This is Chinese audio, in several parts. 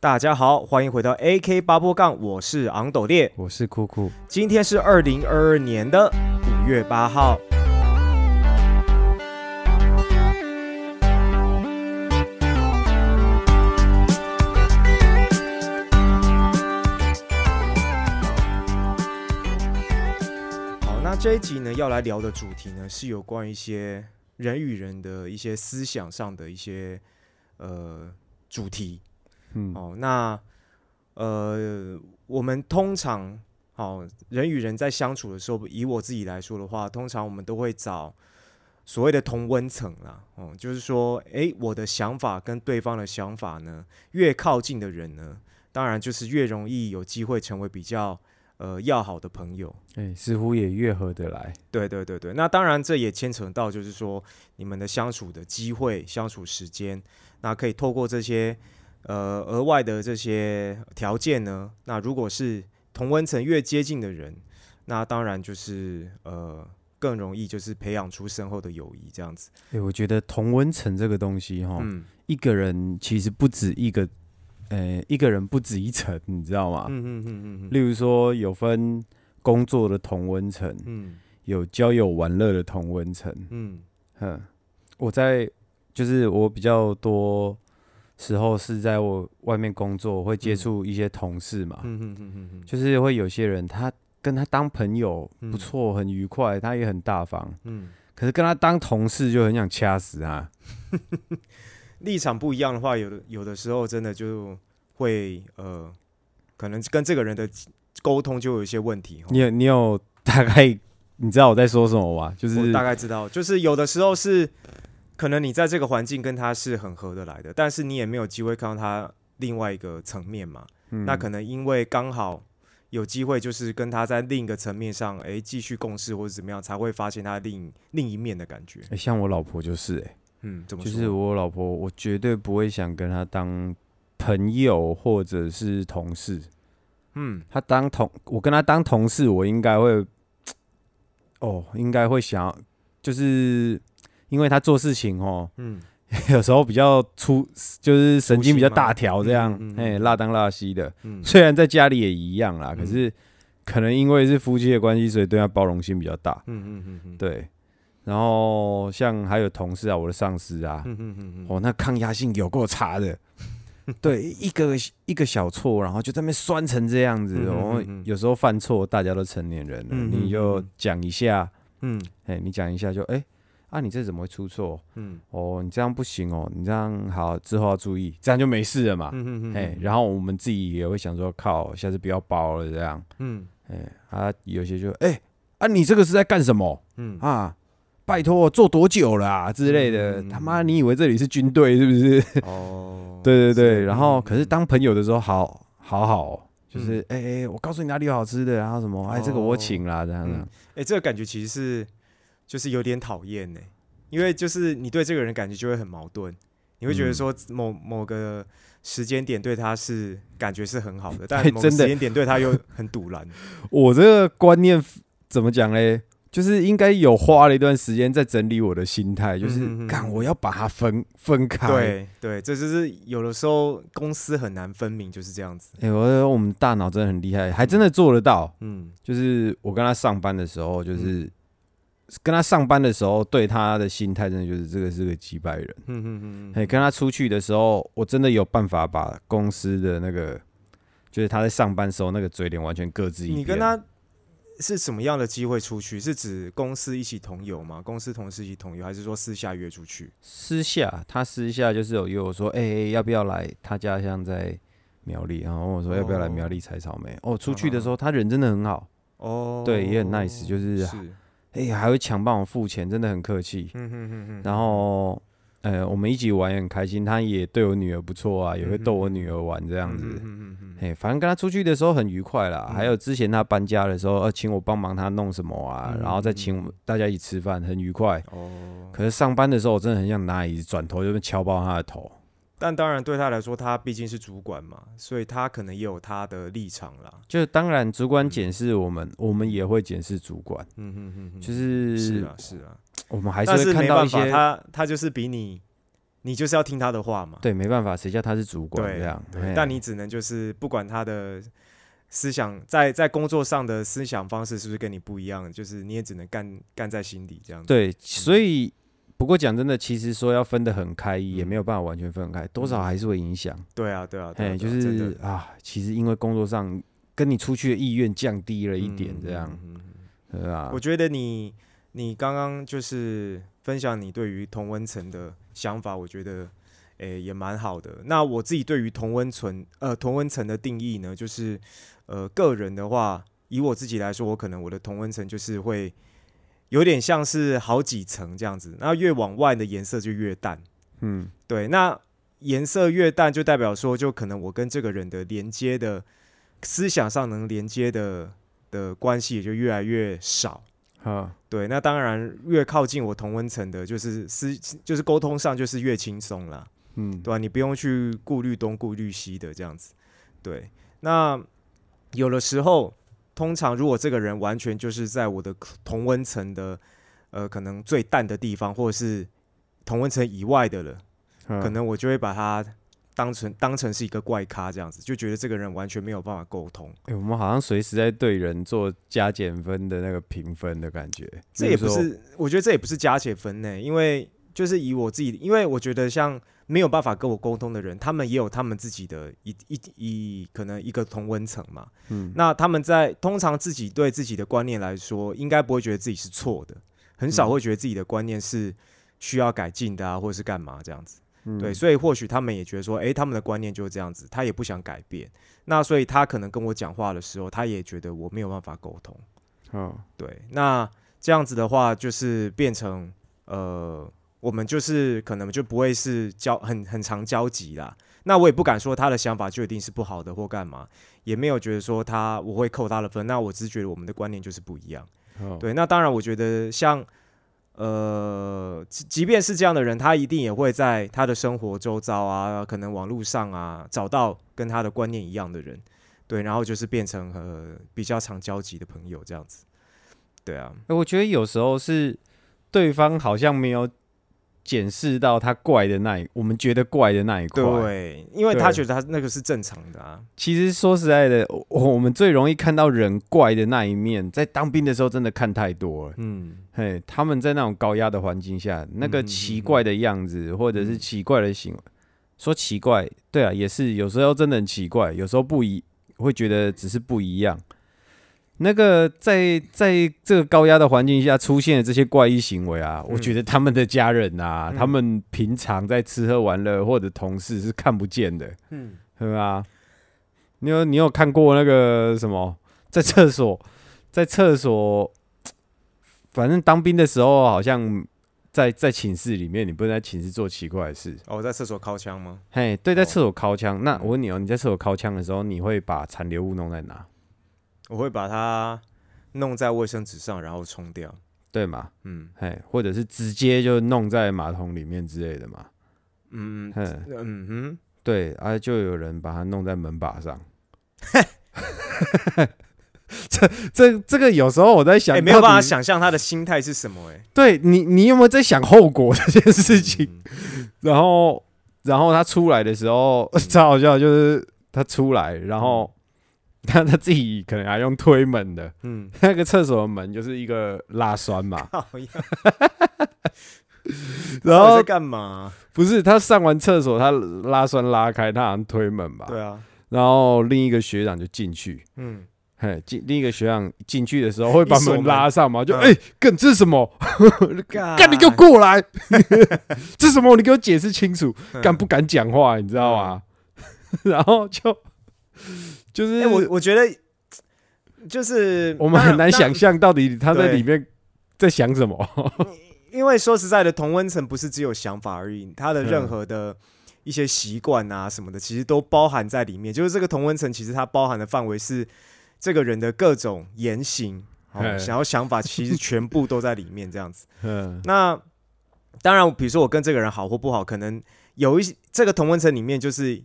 大家好，欢迎回到 AK 八波杠，我是昂斗烈。我是酷酷，今天是二零二二年的五月八号。好，那这一集呢，要来聊的主题呢，是有关一些人与人的一些思想上的一些呃主题。嗯，哦，那呃，我们通常好、人与人在相处的时候，以我自己来说的话，通常我们都会找所谓的同温层啦。哦，就是说，诶，我的想法跟对方的想法呢，越靠近的人呢，当然就是越容易有机会成为比较呃要好的朋友。哎、似乎也越合得来。对对对对，那当然这也牵扯到就是说你们的相处的机会、相处时间，那可以透过这些呃额外的这些条件呢，那如果是同温层越接近的人，那当然就是呃更容易就是培养出深厚的友谊这样子。哎、我觉得同温层这个东西哈，嗯一个人其实不止一个，呃，一个人不止一层，你知道吗？嗯嗯嗯嗯例如说有分工作的同温层，嗯有交友玩乐的同温层。嗯哼，我在就是我比较多时候是在我外面工作，会接触一些同事嘛，嗯嗯嗯嗯就是会有些人他跟他当朋友嗯不错，很愉快，他也很大方。嗯，可是跟他当同事就很想掐死他。立场不一样的话，有的有的时候真的就会呃，可能跟这个人的沟通就有一些问题。哦你有你有大概你知道我在说什么吗？就是我大概知道，就是有的时候是可能你在这个环境跟他是很合得来的，但是你也没有机会看到他另外一个层面嘛。嗯那可能因为刚好有机会，就是跟他在另一个层面上，诶继续共事或者怎么样，才会发现他另另一面的感觉。欸像我老婆就是哎、嗯，怎么说？就是我老婆，我绝对不会想跟她当朋友或者是同事。嗯她当同我跟她当同事，我应该会 哦，应该会想要，就是因为他做事情哦，嗯。有时候比较粗，就是神经比较大条，这样哎，辣当辣西的。嗯。虽然在家里也一样啦，可嗯是可能因为是夫妻的关系，所以对他包容性比较大。嗯嗯嗯嗯，对，然后像还有同事啊，我的上司啊，嗯嗯嗯嗯，哦，那抗压性有够差的。对，一个一个小错，然后就在那边酸成这样子。然后有时候犯错，大家都成年人了，你就嗯。讲一下，嗯。哎，你讲一下就，哎，啊，你这怎么会出错？嗯哦，你这样不行哦，你这样好，之后要注意，这样就没事了嘛。嗯嗯嗯，哎，然后我们自己也会想说，靠，下次不要包了这样。嗯哎，啊，有些就，哎，啊，你这个是在干什么嗯啊？拜托，做多久了啊之类的？嗯他妈，你以为这里是军队是不是？哦，对对对，然后嗯可是当朋友的时候好好好哦，就是嗯哎哎，我告诉你哪里有好吃的，然后什么，哎，这个我哦请啦，这样嗯的。哎、这个感觉其实是就是有点讨厌呢，因为就是你对这个人感觉就会很矛盾，你会觉得嗯说某某个时间点对他是感觉是很好的，但哎某个真的时间点对他又 很堵然。我这个观念怎么讲嘞？就是应该有花了一段时间在整理我的心态，就是嗯哼哼干我要把它分分开。，对对，这就是有的时候公司很难分明，就是这样子。哎，我觉得我们大脑真的很厉害，还真的做得到。嗯就是我跟他上班的时候，就是跟他上班的时候，对他的心态真的就是这个是个击败人。嗯嗯嗯哎，跟他出去的时候，我真的有办法把公司的那个，就是他在上班时候那个嘴脸完全各自一边。你跟他是什么样的机会出去？是指公司一起同游吗？公司同事一起同游，还是说私下约出去？私下，他私下就是有约我说，哎、要不要来他家乡在苗栗，然后问我说要不要来苗栗采草莓。哦，出去的时候他人真的很好，哦，对，也很 nice，就是是，哎、还会强帮我付钱，真的很客气。嗯哼哼哼，然后，呃，我们一起玩也很开心，他也对我女儿不错啊，也会逗我女儿玩这这样子。嗯嗯嗯哎，反正跟他出去的时候很愉快啦。嗯还有之前他搬家的时候，呃，请我帮忙他弄什么啊，嗯然后再请我们大家一起吃饭，很愉快。哦，可是上班的时候，我真的很想拿椅子转头就被敲爆他的头。但当然对他来说，他毕竟是主管嘛，所以他可能也有他的立场啦。就是当然，主管检视我们，我们也会检视主管，嗯哼哼哼，就是是啊是啊，我们还是会看到一些，他他就是比你你就是要听他的话嘛。对，没办法，谁叫他是主管对这样？对你只能就是不管他的思想，在在工作上的思想方式是不是跟你不一样，就是你也只能干干在心底这样子。对，所以不过讲真的，其实说要分得很开，也嗯没有办法完全分得开，多少还是会影响。对啊，对啊，哎，就是啊，其实因为工作上跟你出去的意愿降低了一点，这样，对啊我？觉得你你刚刚就是分享你对于同温层的想法，我觉得诶、也蛮好的。那我自己对于同温层呃同温层的定义呢，就是呃个人的话，以我自己来说，我可能我的同温层就是会有点像是好几层这样子，那越往外的颜色就越淡。嗯，对，那颜色越淡，就代表说，就可能我跟这个人的连接的思想上能连接的的关系也就越来越少。好，对，那当然越靠近我同温层的，就是思就是沟通上就是越轻松啦，嗯，对吧、你不用去顾虑东顾虑西的这样子。对，那有的时候，通常如果这个人完全就是在我的同温层的呃可能最淡的地方，或者是同温层以外的了。可可能我就会把他当成当成是一个怪咖这样子，就觉得这个人完全没有办法沟通。哎、我们好像随时在对人做加减分的那个评分的感觉。这也不是，我觉得这也不是加减分呢，因为就是以我自己，因为我觉得像没有办法跟我沟通的人，他们也有他们自己的一一一可能一个同温层嘛。嗯，那他们在通常自己对自己的观念来说，应该不会觉得自己是错的，很少嗯会觉得自己的观念是需要改进的啊，或者是干嘛这样子。嗯对，，所以或许他们也觉得说，诶，他们的观念就是这样子，他也不想改变。那所以他可能跟我讲话的时候，他也觉得我没有办法沟通。好，对，那这样子的话，就是变成呃，我们就是可能就不会是交很很常交集啦。那我也不敢说他的想法就一定是不好的或干嘛，也没有觉得说他我会扣他的分。那我只是觉得我们的观念就是不一样。好，对，那当然，我觉得像呃，即即便是这样的人，他一定也会在他的生活周遭啊，可能网络上啊，找到跟他的观念一样的人，对，然后就是变成呃比较常交集的朋友这样子。对啊，欸我觉得有时候是对方好像没有检视到他怪的那一，我们觉得怪的那一块。对，因为他觉得他那个是正常的啊。其实说实在的，我我们最容易看到人怪的那一面，在当兵的时候真的看太多了。嗯，嘿，他们在那种高压的环境下，那个嗯奇怪的样子，或者是嗯奇怪的行为，说奇怪，对啊，也是有时候真的很奇怪，有时候不一会觉得只是不一样。那个在在这个高压的环境下出现的这些怪异行为啊，我嗯觉得他们的家人啊，嗯他们平常在吃喝玩乐或者同事是看不见的，嗯，对吧？你有你有看过那个什么，在厕所，在厕所，反正当兵的时候，好像在在寝室里面，你不能在寝室做奇怪的事。哦，我在厕所掏枪吗？嘿，对，在哦厕所敲枪。那嗯我问你哦，你在厕所敲枪的时候，你会把残留物弄在哪？我会把它弄在卫生纸上，然后冲掉。对吗？嗯嘿，或者是直接就弄在马桶里面之类的嘛？嗯哼，嗯哼，对，啊，就有人把它弄在门把上。这这这个有时候我在想，哎、没有办法想象他的心态是什么、哎，对你，你有没有在想后果这件事情？嗯然后，然后他出来的时候，超好笑，就是他出来，然后 他他自己可能还用推门的，嗯，那个厕所的门就是一个拉栓嘛，然后在干嘛？不是他上完厕所，他拉栓拉开，他好像推门吧，对啊，然后另一个学长就进去。嗯，嘿，进另一个学长进去的时候会把门拉上嘛？就嗯哎，干、这是什么？干干你给我过来！这是什么？你给我解释清楚。嗯敢不敢讲话，你知道吗？然后就就是、哎、我我觉得就是我们很难想象，到底他在对里面在想什么。因为说实在的，同温层不是只有想法而已，他的任嗯何的一些习惯啊什么的，其实都包含在里面。就是这个同温层，其实它包含的范围是这个人的各种言行。想要想法其实全部都在里面，这样子。嗯那当然，比如说我跟这个人好或不好，可能有一些这个同温层里面就是。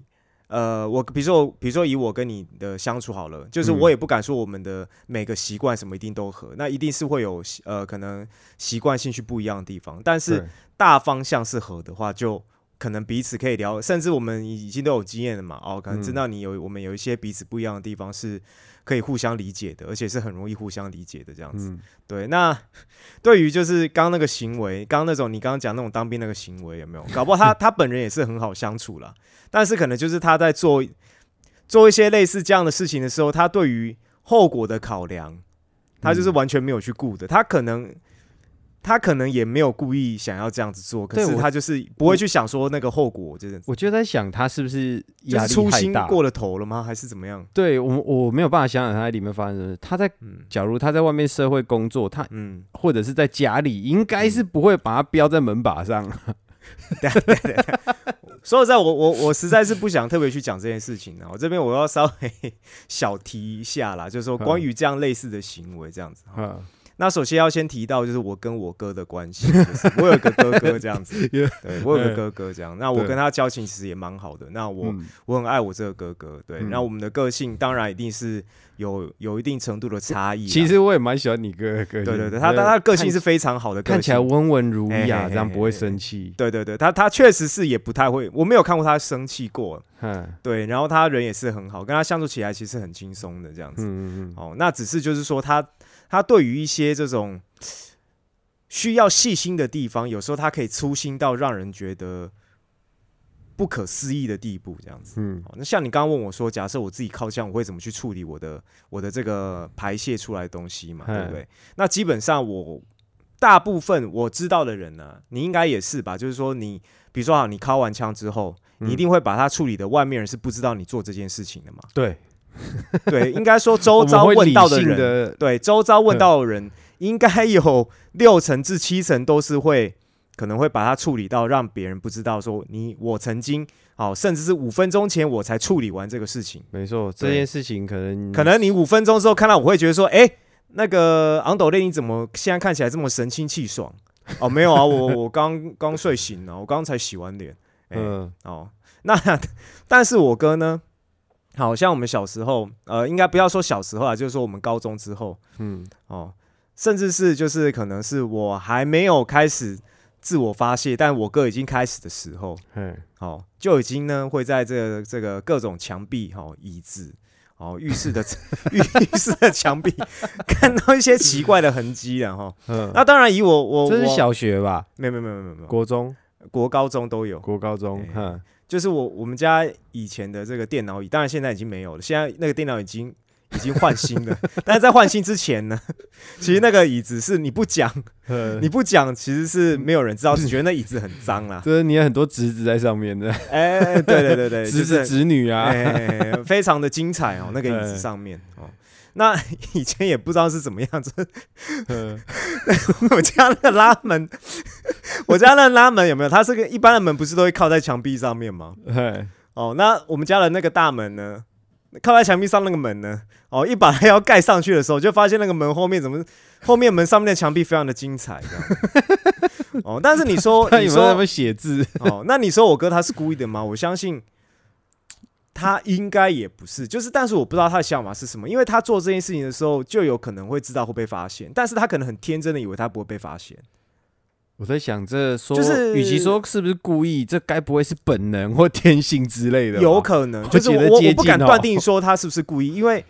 呃，我比如说，比如说以我跟你的相处好了，就是嗯。我也不敢说我们的每个习惯什么一定都合，那一定是会有呃可能习惯兴趣不一样的地方，但是大方向是合的话，就可能彼此可以聊，甚至我们已经都有经验了嘛，哦，可能知道你有我们有一些彼此不一样的地方是可以互相理解的，而且是很容易互相理解的这样子。嗯，对，那 对于就是刚刚那个行为，刚刚那种你刚刚讲那种当兵那个行为有没有？搞不好他他本人也是很好相处啦，但是可能就是他在做做一些类似这样的事情的时候，他对于后果的考量，他就是完全没有去顾的，他可能。他可能也没有故意想要这样子做，可是他就是不会去想说那个后果，就是我就在想他是不是压力就是粗太大？心过了头了吗？还是怎么样？对我我没有办法想想他在里面发生什么。他在嗯假如他在外面社会工作，他嗯，或者是在家里，应该是不会把它标在门把上。对对对说实在，我我我实在是不想特别去讲这件事情的。我这边我要稍微 小提一下啦，就是说关于这样类似的行为这样子。嗯那首先要先提到就是我跟我哥的关系，就是我有个哥哥这样子，对我有个哥哥这样。那我跟他交情其实也蛮好的。那我、嗯我很爱我这个哥哥，对。嗯那我们的个性当然一定是有有一定程度的差异。其实我也蛮喜欢你哥的个性。对对对，他他个性是非常好的看起来温文儒雅，这样不会生气。对对对，他他确实是也不太会，我没有看过他生气过。嗯对，然后他人也是很好，跟他相处起来其实很轻松的这样子。嗯嗯哦，那只是就是说他他对于一些这种需要细心的地方，有时候他可以粗心到让人觉得不可思议的地步，这样子。嗯哦，那像你刚刚问我说，假设我自己靠枪，我会怎么去处理我的我的这个排泄出来的东西嘛，对不嗯对？那基本上我大部分我知道的人呢、你应该也是吧？就是说你，比如说好，你靠完枪之后，你一定会把它处理的，外面人是不知道你做这件事情的嘛？对，对，应该说周遭问到的人，的对，周遭问到的人，应该有六成至七成都是会可能会把它处理到让别人不知道说你我曾经好，甚至是五分钟前我才处理完这个事情。没错，这件事情可能可能你五分钟之后看到我会觉得说，哎、那个昂斗类你怎么现在看起来这么神清气爽？哦，没有啊，我我刚刚睡醒了，我刚才洗完脸。哎、嗯哦，那但是我哥呢？好像我们小时候，呃，应该不要说小时候啊，就是说我们高中之后，嗯。哦，甚至是就是可能是我还没有开始自我发泄，但我哥已经开始的时候，嗯哦，就已经呢会在这个这个各种墙壁、哦椅子、哦浴室的浴 浴室的墙壁 看到一些奇怪的痕迹了哈。嗯，那当然以我我我这是小学吧？没有没有没有没有没。有国中、国高中都有，国高中哎，哼，就是我我们家以前的这个电脑椅，当然现在已经没有了，现在那个电脑已经已经换新了，但是在换新之前呢，其实那个椅子是你不讲你 你不讲，其实是没有人知道，只觉得那椅子很脏啦。就是你有很多侄子在上面的，哎、对对对对，侄子侄女啊，哎、非常的精彩哦，那个椅子上面哦。那以前也不知道是怎么样子，嗯 我家那个拉门，我家那个拉门有没有？它是个一般的门，不是都会靠在墙壁上面吗？嘿哦，那我们家的那个大门呢，靠在墙壁上那个门呢，哦，一把它要盖上去的时候，就发现那个门后面怎么，后面门上面的墙壁非常的精彩，这样。哦，但是你说，他你说有没有在那边写字？哦，那你说我哥他是故意的吗？我相信他应该也不是，就是但是我不知道他的想法是什么，因为他做这件事情的时候就有可能会知道会被发现，但是他可能很天真的以为他不会被发现。我在想，这说，就是与其说是不是故意，这该不会是本能或天性之类的？有可能，就是我我不敢断定说他是不是故意，因为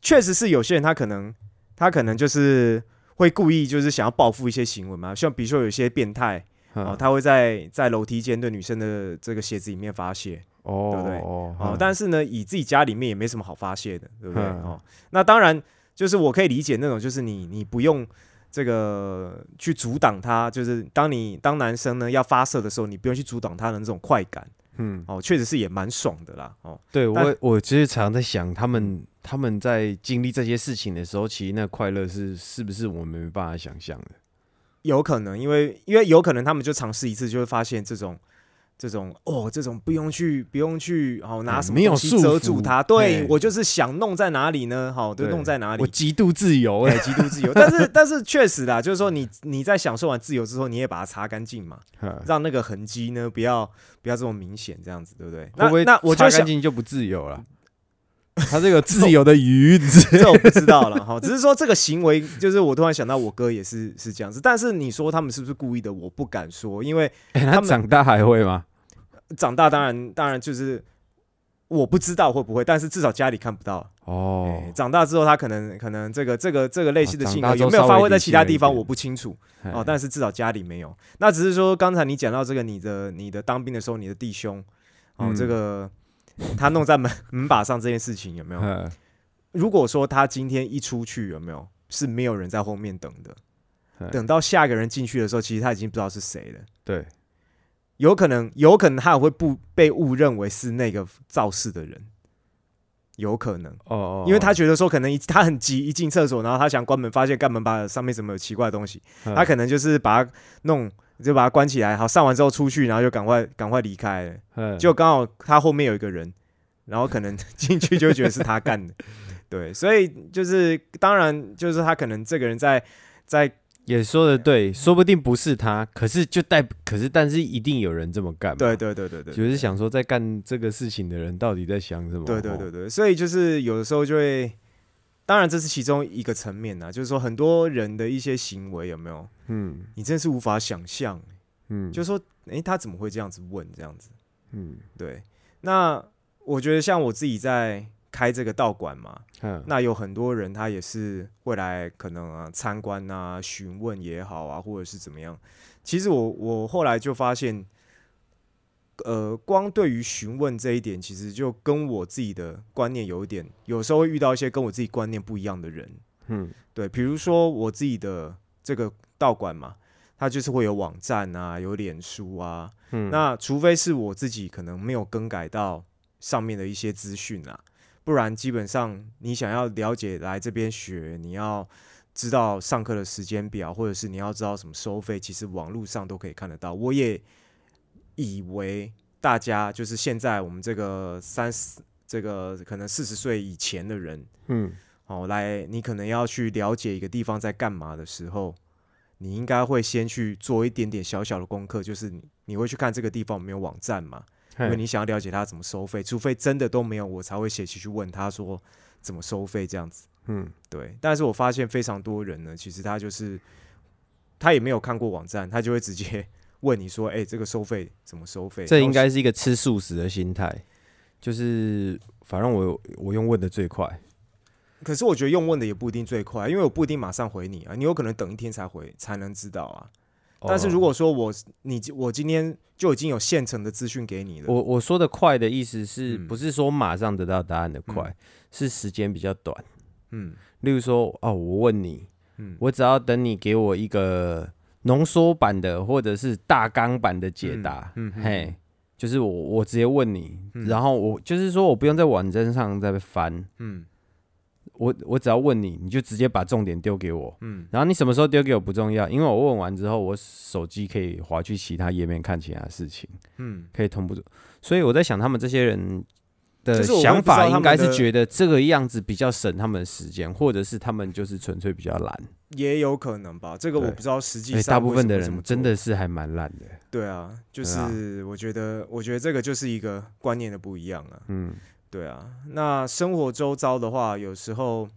确实是有些人他可能他可能就是会故意就是想要报复一些行为嘛，像比如说有些变态哦，嗯他会在在楼梯间对女生的这个鞋子里面发泄哦，对不对哦哦，但是呢，以自己家里面也没什么好发泄的，对不对？嗯哦，那当然就是我可以理解那种，就是你你不用。这个去阻挡他，就是当你当男生呢要发射的时候，你不用去阻挡他的那种快感嗯，哦，确实是也蛮爽的啦哦。对我我其实常在想，他们他们在经历这些事情的时候，其实那快乐是是不是我们没办法想象的？有可能，因为因为有可能他们就尝试一次，就会发现这种这种哦，这种不用去不用去哦拿什么东西遮住它，对我就是想弄在哪里呢？好，就对弄在哪里我。极度自由对，哎，极度自由，但是但是确实啦，就是说你你在享受完自由之后，你也把它擦干净嘛，让那个痕迹呢不要不要这么明显，这样子对不对？那不会那我就擦想干净就不自由了？他这个自由的鱼，这我不知道了哈，只是说这个行为，就是我突然想到我哥也是是这样子，但是你说他们是不是故意的，我不敢说，因为哎他们他长大还会吗？长大当然当然就是我不知道会不会，但是至少家里看不到。哦哎，长大之后他可能可能这个这个这个类似的性格有没有发挥在其他地方，我不清楚哦。但是至少家里没有。那只是说刚才你讲到这个，你的你的当兵的时候，你的弟兄哦，嗯这个他弄在门 门把上这件事情有没有？嗯。如果说他今天一出去有没有？是没有人在后面等的，嗯。等到下一个人进去的时候，其实他已经不知道是谁了。对，有可能，有可能他也会不被误认为是那个肇事的人，有可能，哦哦，因为他觉得说可能一他很急，一进厕所，然后他想关门，发现干门把上面怎么有奇怪的东西，嗯。他可能就是把它弄，就把他关起来，好上完之后出去，然后就赶快赶快离开了，嗯就刚好他后面有一个人，然后可能 进去就觉得是他干的，对，所以就是当然就是他可能这个人在在也说的对，说不定不是他，可是就代，可是但是一定有人这么干，对对对对对，就是想说在干这个事情的人到底在想什么？对对哦对对，所以就是有的时候就会，当然这是其中一个层面呐，就是说很多人的一些行为有没有，嗯。你真是无法想象，嗯，就是说，诶，他怎么会这样子问这样子？嗯。对，那我觉得像我自己在开这个道馆嘛，嗯。那有很多人他也是会来可能啊参观啊、询问也好啊，或者是怎么样。其实我我后来就发现，呃，光对于询问这一点，其实就跟我自己的观念有一点，有时候会遇到一些跟我自己观念不一样的人。嗯对，比如说我自己的这个道馆嘛，它就是会有网站啊，有脸书啊，嗯，那除非是我自己可能没有更改到上面的一些资讯啊，不然基本上你想要了解来这边学，你要知道上课的时间表，或者是你要知道什么收费，其实网络上都可以看得到。我也以为大家就是现在我们这个三十这个可能四十岁以前的人，嗯哦，来你可能要去了解一个地方在干嘛的时候，你应该会先去做一点点小小的功课，就是你你会去看这个地方有没有网站嘛，因为你想要了解他怎么收费，除非真的都没有，我才会写起去问他说怎么收费这样子。嗯对，但是我发现非常多人呢，其实他就是他也没有看过网站，他就会直接问你说：“哎、这个收费怎么收费？”这应该是一个吃素食的心态，就是反正我我用问的最快，可是我觉得用问的也不一定最快，因为我不一定马上回你啊，你有可能等一天才回才能知道啊。但是如果果说我你我今天就已经有现成的资讯给你了，我我说的快的意思是嗯不是说马上得到答案的快，是时间比较短。嗯例如说，哦，我问你，嗯我只要等你给我一个浓缩版的或者是大纲版的解答，嗯嗯嘿，就是我我直接问你，嗯。然后我就是说我不用在网站上再翻，嗯。我我只要问你，你就直接把重点丢给我，嗯。然后你什么时候丢给我不重要，因为我问完之后，我手机可以划去其他页面看其他事情，嗯，可以同步。所以我在想，他们这些人的想法应该是觉得这个样子比较省他们的时间，或者是他们就是纯粹比较懒。也有可能吧，这个我不知道实际哎，上大部分的人真的是还蛮懒的。对啊，就是我觉得我觉得这个就是一个观念的不一样啊。嗯。对啊，那生活周遭的话，有时候，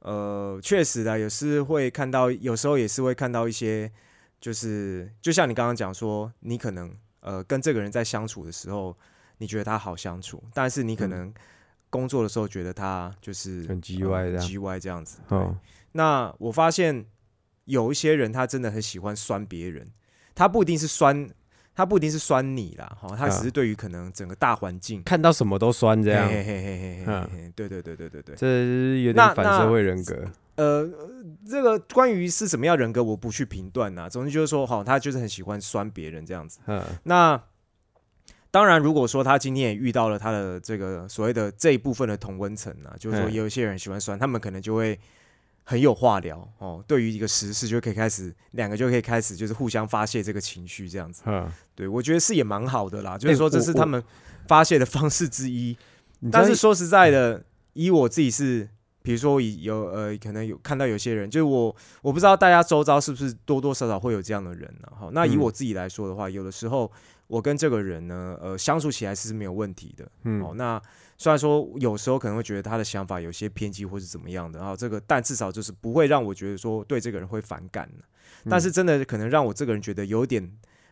呃，确实的，有时会看到，有时候也是会看到一些，就是就像你刚刚讲说，你可能呃跟这个人在相处的时候，你觉得他好相处，但是你可嗯。能工作的时候觉得他就是很叽歪这样叽歪这样子。对，哦，那我发现有一些人他真的很喜欢酸别人，他不一定是酸，他不一定是酸你啦，哈，他只啊是对于可能整个大环境。看到什么都酸这样，嘿嘿嘿嘿嘿嘿嗯嘿，对对对对对对。这是有那点反社会人格。呃，这个关于是什么样人格，我不去评断呐。总之就是说，哈，他就是很喜欢酸别人这样子。嗯那当然，如果说他今天也遇到了他的这个所谓的这一部分的同温层啊，就是说也有一些人喜欢酸，他们可能就会很有话聊哦。对于一个时事，就可以开始两个就可以开始就是互相发泄这个情绪这样子。嗯，对我觉得是也蛮好的啦，就是说这是他们发泄的方式之一。但是说实在的，以我自己是，比如说以有呃，可能有看到有些人，就是我我不知道大家周遭是不是多多少少会有这样的人呢、好，那以嗯我自己来说的话，有的时候我跟这个人呢，呃，相处起来是没有问题的。嗯哦，那虽然说有时候可能会觉得他的想法有些偏激或是怎么样的，然后这个，但至少就是不会让我觉得说对这个人会反感的。但是真的可能让我这个人觉得有点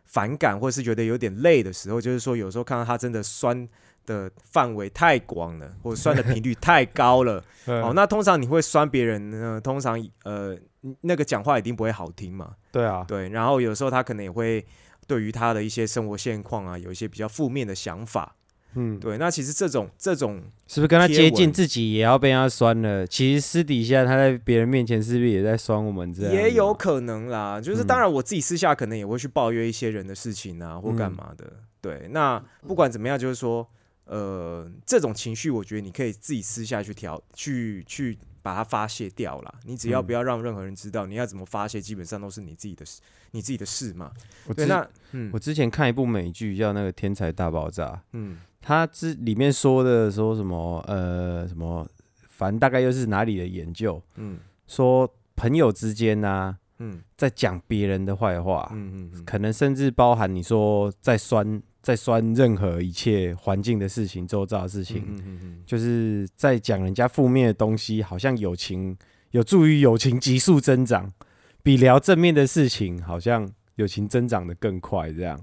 反感或是觉得有点累的时候，就是说有时候看到他真的酸的范围太广了，或者酸的频率太高了。哦，那通常你会酸别人呢？通常呃，那个讲话一定不会好听嘛。对啊，对。然后有时候他可能也会对于他的一些生活现况啊，有一些比较负面的想法。嗯，对。那其实这种这种是不是跟他接近，自己也要被他酸了？其实私底下他在别人面前是不是也在酸我们？这样也有可能啦。就是当然，我自己私下可能也会去抱怨一些人的事情啊，或干嘛的。对。那不管怎么样，就是说。呃，这种情绪，我觉得你可以自己私下去调，去去把它发泄掉了。你只要不要让任何人知道，你要怎么发泄，基本上都是你自己的事，你自己的事嘛。我对，那我之前看一部美剧叫那个《天才大爆炸》，嗯，它之里面说的说什么，呃，什么，反正大概又是哪里的研究，嗯，说朋友之间呢，嗯，在讲别人的坏话，嗯嗯，可能甚至包含你说在酸。在酸任何一切环境的事情、周遭的事情，就是在讲人家负面的东西，好像友情有助于友情急速增长，比聊正面的事情，好像友情增长的更快。这样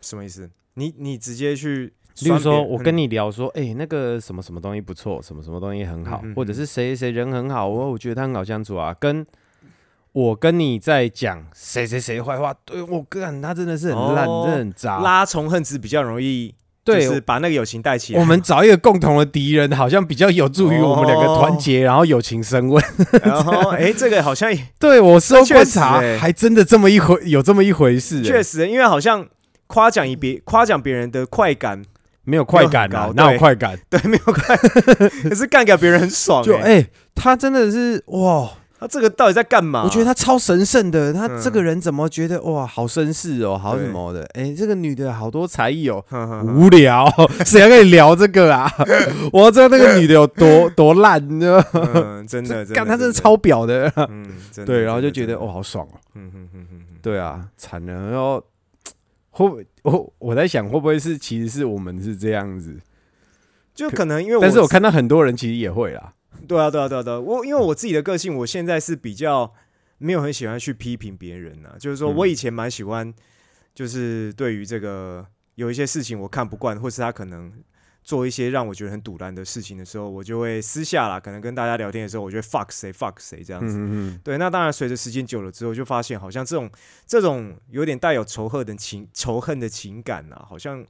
什么意思？你你直接去，例如说我跟你聊说，哎，那个什么什么东西不错，什么什么东西很好，或者是谁谁人很好，我我觉得他很好相处啊，跟。我跟你在讲谁谁谁坏话，对我哥，他真的是很烂，真的很渣，拉仇恨值比较容易，就是把那个友情带起来。我们找一个共同的敌人，好像比较有助于我们两个团结，然后友情升温。然后，哎，这个好像对我说观察，还真的这么一回，有这么一回事。确实，因为好像夸奖一别夸奖别人的快感没有快感啊，哪有快感？对，没有快，可是干给别人很爽。就哎，他真的是哇。他这个到底在干嘛？我觉得他超神圣的。他这个人怎么觉得哇，好绅士哦，好什么的？哎，这个女的好多才艺哦，无聊，谁要跟你聊这个啊？我要知道那个女的有多多烂，你知道吗？真的，干他真的超表的。嗯，对，然后就觉得哦，好爽哦。嗯嗯嗯嗯，对啊，惨了。然后 会我我在想，会不会是其实是我们是这样子？就可能因为，但是我看到很多人其实也会啦。对啊，对啊，对啊，对啊！我因为我自己的个性，我现在是比较没有很喜欢去批评别人呐。就是说我以前蛮喜欢，就是对于这个有一些事情我看不惯，或是他可能做一些让我觉得很堵然的事情的时候，我就会私下啦，可能跟大家聊天的时候，我就会 fuck 谁 fuck 谁这样子。对，那当然随着时间久了之后，就发现好像这种这种有点带有仇恨的情仇恨的情感啊，好像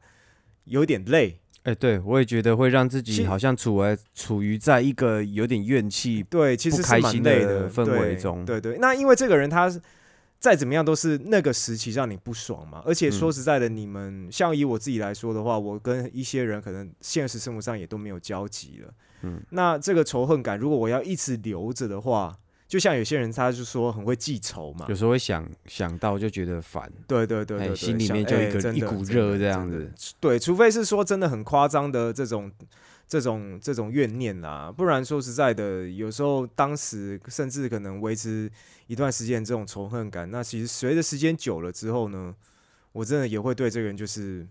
有点累。哎，对，我也觉得会让自己好像处在处于在一个有点怨气、对，其实开心的氛围中。对对，那因为这个人他再怎么样都是那个时期让你不爽嘛。而且说实在的，你们像以我自己来说的话，我跟一些人可能现实生活上也都没有交集了。嗯，那这个仇恨感，如果我要一直留着的话。就像有些人，他就说很会记仇嘛，有时候会想想到就觉得烦，对对对对，心里面就一个一股热这样子。对，除非是说真的很夸张的这种这种这种怨念啦，不然说实在的，有时候当时甚至可能维持一段时间这种仇恨感，那其实随着时间久了之后呢，我真的也会对这个人就是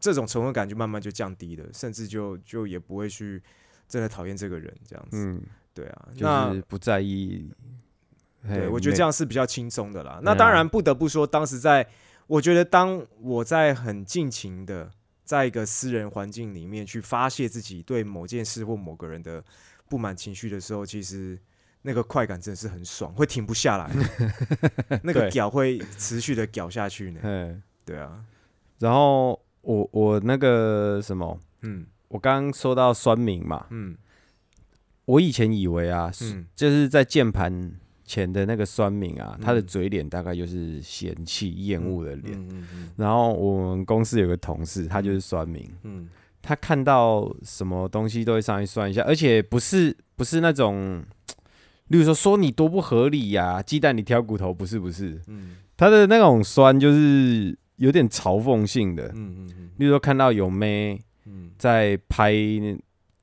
这种仇恨感就慢慢就降低了，甚至就就也不会去真的讨厌这个人这样子。对啊，就是不在意。对，我觉得这样是比较轻松的啦。那当然不得不说，当时在我觉得，当我在很尽情的在一个私人环境里面去发泄自己对某件事或某个人的不满情绪的时候，其实那个快感真的是很爽，会停不下来，那个屌会持续的屌下去呢。嗯，对啊。然后我我那个什么，嗯，我刚刚说到酸民嘛，嗯。我以前以为啊，就是在键盘前的那个酸民啊，他的嘴脸大概就是嫌弃、厌恶的脸。然后我们公司有个同事，他就是酸民。嗯，他看到什么东西都会上去算一下，而且不是不是那种，例如说说你多不合理呀，鸡蛋里挑骨头，不是不是。嗯，他的那种酸就是有点嘲讽性的。嗯嗯嗯，例如说看到有妹在拍。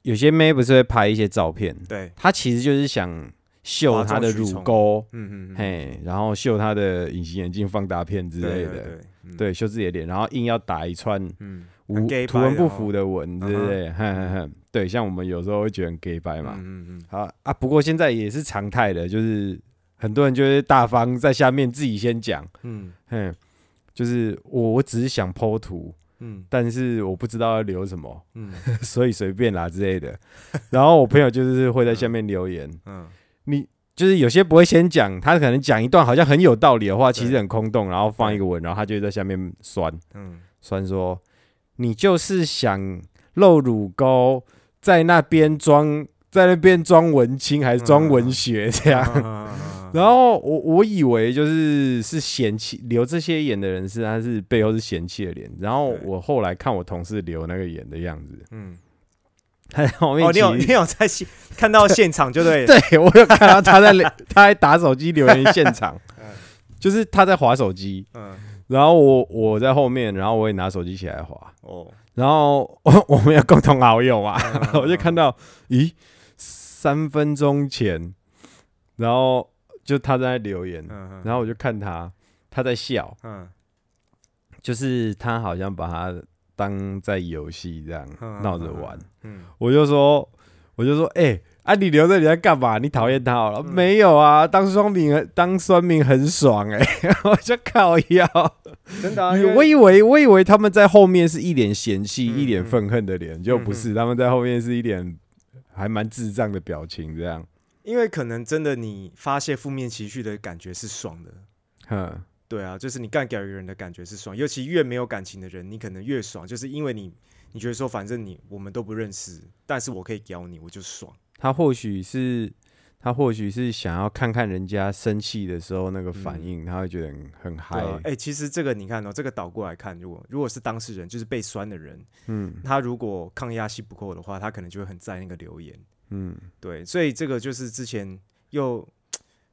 有些妹不是会拍一些照片，对，她其实就是想秀她的乳沟，嗯嗯，嘿，然后秀她的隐形眼镜放大片之类的，对，秀自己的脸，然后硬要打一串无图文不符的文，对不对？哼哼哼，对，像我们有时候会觉得 gay 白嘛，嗯嗯，好啊，不过现在也是常态的，就是很多人就是大方在下面自己先讲，嗯。哼。就是我我只是想剖图，嗯。但是我不知道要留什么，嗯。所以随便啦之类的。然后我朋友就是会在下面留言，嗯。你就是有些不会先讲，他可能讲一段好像很有道理的话，其实很空洞，然后放一个文，然后他就在下面酸。嗯，酸说，你就是想露乳沟，在那边装，在那边装文青还是装文学这样。嗯然后我我以为就是是嫌弃留这些眼的人是他是背后是嫌弃的脸，然后我后来看我同事留那个眼的样子，嗯，他在后面哦，你有你有在现看到现场就对了，对我有看到他在 他在打手机留言现场。嗯，就是他在划手机，嗯。然后我我在后面，然后我也拿手机起来划，哦，然后我我们有共同好友嘛，嗯。我就看到，咦，三分钟前，然后就他在留言，嗯然后我就看他他在笑，嗯就是他好像把他当在游戏这样嗯闹着玩，嗯我就说我就说，哎、啊你留着你在干嘛？你讨厌他好了？嗯没有啊，当双明当酸民很爽哎、我就靠腰。真的啊，我以为我以为他们在后面是一脸嫌弃、嗯一脸愤恨的脸，就不是，他们在后面是一脸还蛮智障的表情，这样。因为可能真的你发泄负面情绪的感觉是爽的，嗯，对啊，就是你干掉一个人的感觉是爽，尤其越没有感情的人，你可能越爽，就是因为你你觉得说反正你我们都不认识，但是我可以屌你，我就爽。他或许是他或许是想要看看人家生气的时候那个反应，他会觉得很很嗨哎、其实这个你看哦，这个倒过来看，如果如果是当事人，就是被酸的人，嗯他如果抗压性不够的话，他可能就会很在那个留言。嗯对，所以这个就是之前又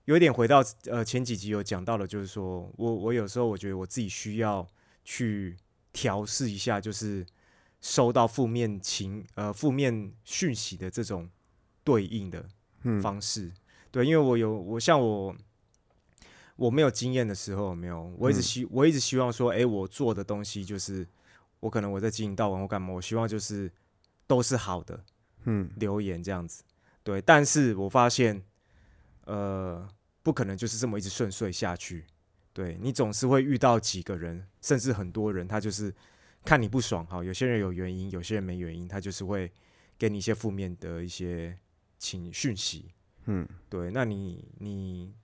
有点回到呃前几集有讲到的，就是说我我有时候我觉得我自己需要去调试一下，就是收到负面情呃负面讯息的这种对应的嗯方式。对，因为我有我像我我没有经验的时候，有没有，我一直嗯希、我一直希望说，哎、我做的东西就是我可能我在经营到网或干嘛，我希望就是都是好的。嗯。留言这样子，对，但是我发现，呃，不可能就是这么一直顺遂下去，对你总是会遇到几个人，甚至很多人，他就是看你不爽，好，有些人有原因，有些人没原因，他就是会给你一些负面的一些情讯息，嗯。对，那你你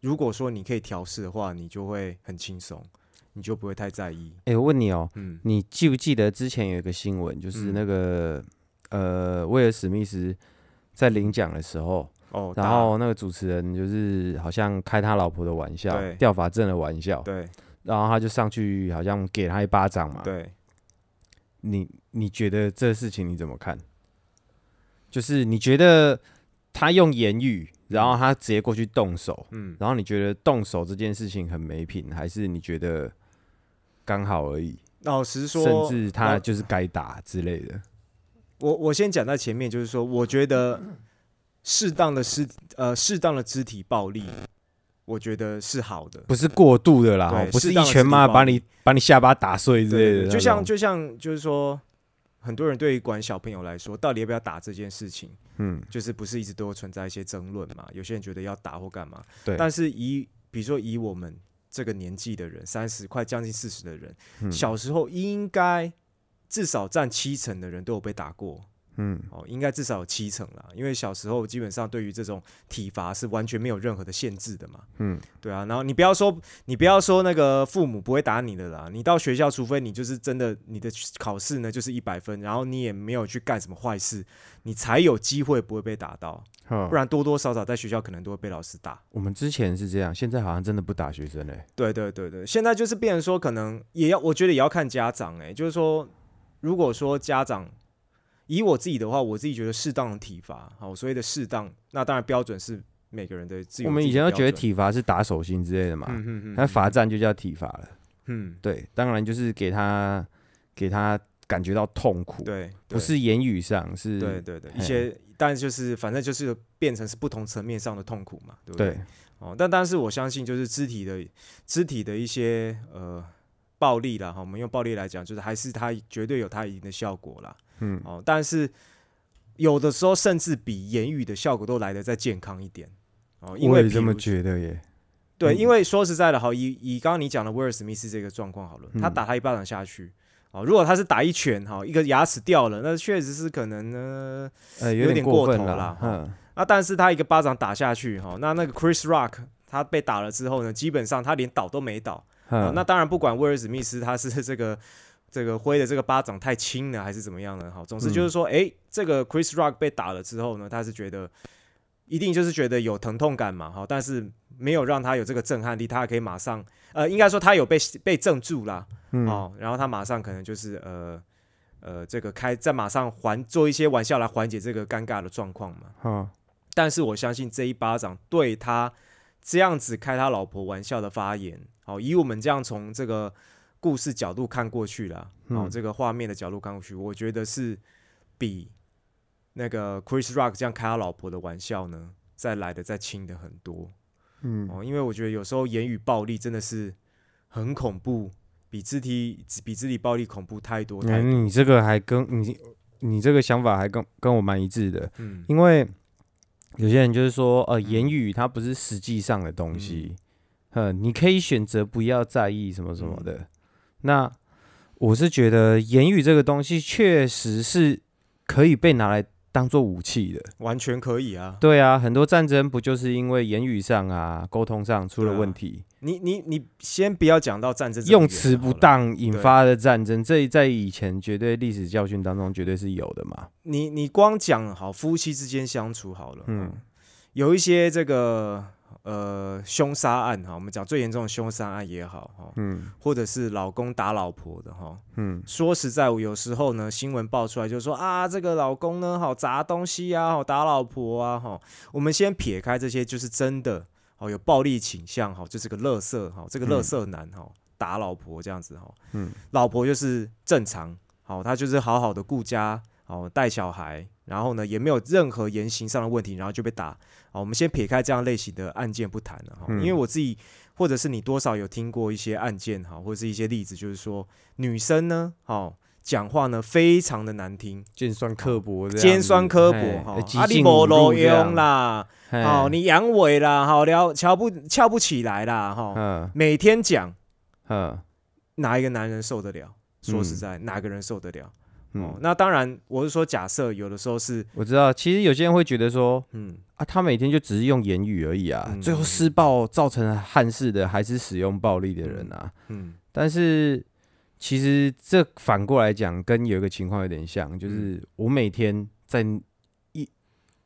如果说你可以调试的话，你就会很轻松，你就不会太在意，哎、我问你哦、嗯。你记不记得之前有一个新闻，就是嗯。那个、呃，威尔史密斯在领奖的时候，哦，然后那个主持人就是好像开他老婆的玩笑对，掉法正的玩笑，对然后他就上去好像给他一巴掌嘛。对，你你觉得这事情你怎么看？就是你觉得他用言语，然后他直接过去动手，嗯。然后你觉得动手这件事情很没品，还是你觉得刚好而已？老实说，甚至他就是该打之类的。我我先讲在前面，就是说，我觉得适当的肢呃适当的肢体暴力，我觉得是好的。不是过度的啦，对哦不是一拳骂肢体暴力把你把你下巴打碎之类的那种。就像就像就是说，很多人对于管小朋友来说，到底要不要打这件事情，嗯，就是不是一直都会存在一些争论嘛？有些人觉得要打或干嘛，对，但是以比如说以我们这个年纪的人，三十快将近四十的人，嗯小时候应该至少占七成的人都有被打过。嗯哦，应该至少有七成啦，因为小时候基本上对于这种体罚是完全没有任何的限制的嘛。嗯，对啊，然后你不要说，你不要说那个父母不会打你的啦，你到学校，除非你就是真的你的考试呢就是一百分，然后你也没有去干什么坏事，你才有机会不会被打到，不不然多多少少在学校可能都会被老师打。我们之前是这样，现在好像真的不打学生嘞。对对对对，现在就是变成说，可能也要，我觉得也要看家长哎、就是说，如果说家长以我自己的话，我自己觉得适当的体罚，好，所谓的适当，那当然标准是每个人的自己。我们以前都觉得，体罚是打手心之类的嘛，嗯嗯嗯，那罚站就叫体罚了。嗯，对，当然就是给他给他感觉到痛苦，对，不是言语上，是对对对，一些，但就是反正就是变成是不同层面上的痛苦嘛，对不对？对，哦，但但是我相信，就是肢体的肢体的一些呃暴力啦，哈，我们用暴力来讲，就是还是它绝对有它一定的效果啦。嗯，哦，但是有的时候甚至比言语的效果都来得再健康一点。哦，因为这么觉得耶。对，嗯因为说实在的，好，以以刚刚你讲的威尔史密斯这个状况好了，他嗯打他一巴掌下去，哦，如果他是打一拳，哈，一个牙齿掉了，那确实是可能呢，呃，有点点过头分了啦哈嗯，那但是他一个巴掌打下去，哈，那那个 Chris Rock 他被打了之后呢，基本上他连倒都没倒，那当然不管威尔史密斯他是这个这个挥的这个巴掌太轻了还是怎么样呢，好，总之就是说，诶，这个 Chris Rock 被打了之后呢，他是觉得一定就是觉得有疼痛感嘛，好，但是没有让他有这个震撼力，他还可以马上，呃，应该说他有被被镇住啦，嗯。哦，然后他马上可能就是呃呃这个开再马上缓做一些玩笑来缓解这个尴尬的状况嘛，好，但是我相信这一巴掌对他这样子开他老婆玩笑的发言，好，以我们这样从这个故事角度看过去啦，哦，嗯。这个画面的角度看过去，我觉得是比那个 Chris Rock 这样开他老婆的玩笑呢，再来的再轻的很多嗯。哦，因为我觉得有时候言语暴力真的是很恐怖，比肢体比肢体暴力恐怖太多太多，嗯，你这个还跟你你这个想法还跟跟我蛮一致的，嗯。因为有些人就是说，呃，言语它不是实际上的东西，呃，你可以选择不要在意什么什么嗯的。那我是觉得言语这个东西确实是可以被拿来当做武器的。完全可以啊，对啊，很多战争不就是因为言语上啊、沟通上出了问题，你你你先不要讲到战争用词不当引发的战争，这在以前绝对历史教训当中绝对是有的嘛。你你光讲好夫妻之间相处好了，嗯嗯，有一些这个呃凶杀案哈，我们讲最严重的凶杀案也好哈，嗯。或者是老公打老婆的哈，嗯。说实在，我有时候呢新闻爆出来就说啊，这个老公呢好砸东西啊，好打老婆啊哈，我们先撇开这些，就是真的哦有暴力倾向哈，就是个乐色哈，这个乐色男哈打老婆这样子哈，嗯。老婆就是正常，好，他就是好好的顾家，好带小孩，然后呢也没有任何言行上的问题，然后就被打。啊，我们先撇开这样类型的案件不谈了哈，嗯。因为我自己或者是你多少有听过一些案件哈，或者是一些例子，就是说女生呢，好讲话呢非常的难听，尖酸刻薄尖酸刻薄嘿哈，极啊你尽侮没路辱这样。用，啦，嘿好你阳痿啦，好聊瞧不翘不起来啦，哈，嗯。每天讲嗯。哪一个男人受得了？说实嗯。在，哪个人受得了？哦嗯，，那当然，我是说，假设有的时候是，我知道，其实有些人会觉得说嗯，啊，他每天就只是用言语而已啊，嗯。最后施暴造成憾事的还是使用暴力的人啊。嗯。但是其实这反过来讲，跟有一个情况有点像，嗯就是我每天在一，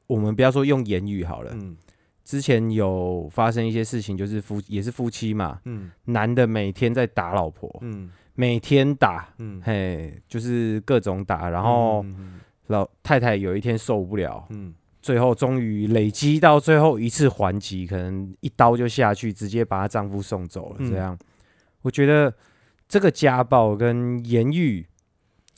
我们不要说用言语好了，嗯。之前有发生一些事情，就是夫也是夫妻嘛，嗯。男的每天在打老婆，嗯每天打，嗯，嘿，就是各种打，然后嗯老太太有一天受不了，嗯。最后终于累积到最后一次还击，可能一刀就下去，直接把她丈夫送走了。嗯。这样，我觉得这个家暴跟言语，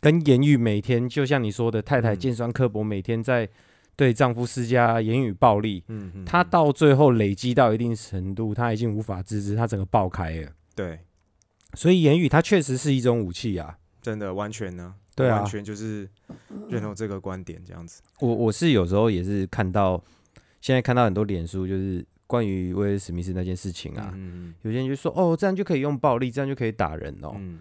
跟言语每天就像你说的，太太嗯。尖酸刻薄，每天在对丈夫施加言语暴力，嗯嗯，她到最后累积到一定程度，她已经无法自制，她整个爆开了。对，所以言语它确实是一种武器啊。真的完全呢，对啊完全就是认同这个观点，这样子，我我是有时候也是看到，现在看到很多脸书，就是关于威尔史密斯那件事情啊，嗯有些人就说哦，这样就可以用暴力，这样就可以打人哦。嗯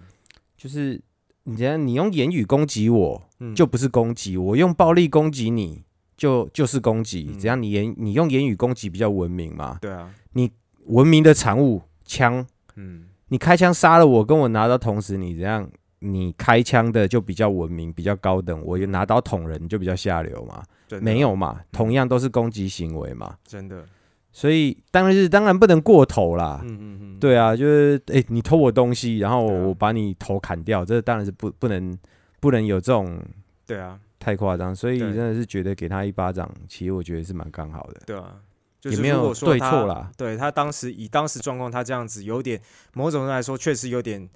就是你这样，你用言语攻击我，嗯，就不是攻击；我用暴力攻击你，就就是攻击。嗯只要你言你用言语攻击比较文明嘛，对啊，你文明的产物枪，嗯你开枪杀了我，跟我拿刀同时你，怎样？你开枪的就比较文明，比较高等；我拿刀捅人就比较下流嘛，没有嘛，同样都是攻击行为嘛。真的，所以当然是当然不能过头啦。嗯嗯嗯，对啊，就是诶，你偷我东西，然后对啊我把你头砍掉，这当然是不不能不能有这种对啊，太夸张，所以真的是觉得给他一巴掌，其实我觉得是蛮刚好的。对啊。就是如果说对他对他当时以当时状况，他这样子有点某种程度来说，确实有点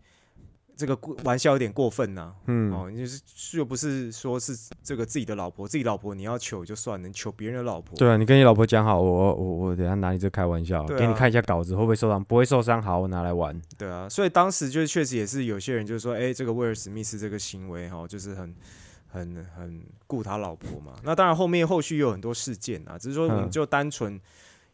这个过玩笑有点过分呐、嗯，哦，就是又不是说是这个自己的老婆，自己老婆你要求就算了，你求别人的老婆，对啊，你跟你老婆讲好，我我我等下拿你这开玩笑，啊给你看一下稿子会不会受伤，不会受伤，好，我拿来玩。对啊，所以当时就是确实也是有些人就是说，哎、这个威尔史密斯这个行为哈，就是很很很顾他老婆嘛。那当然后面后续有很多事件啊，只是说我们嗯。就单纯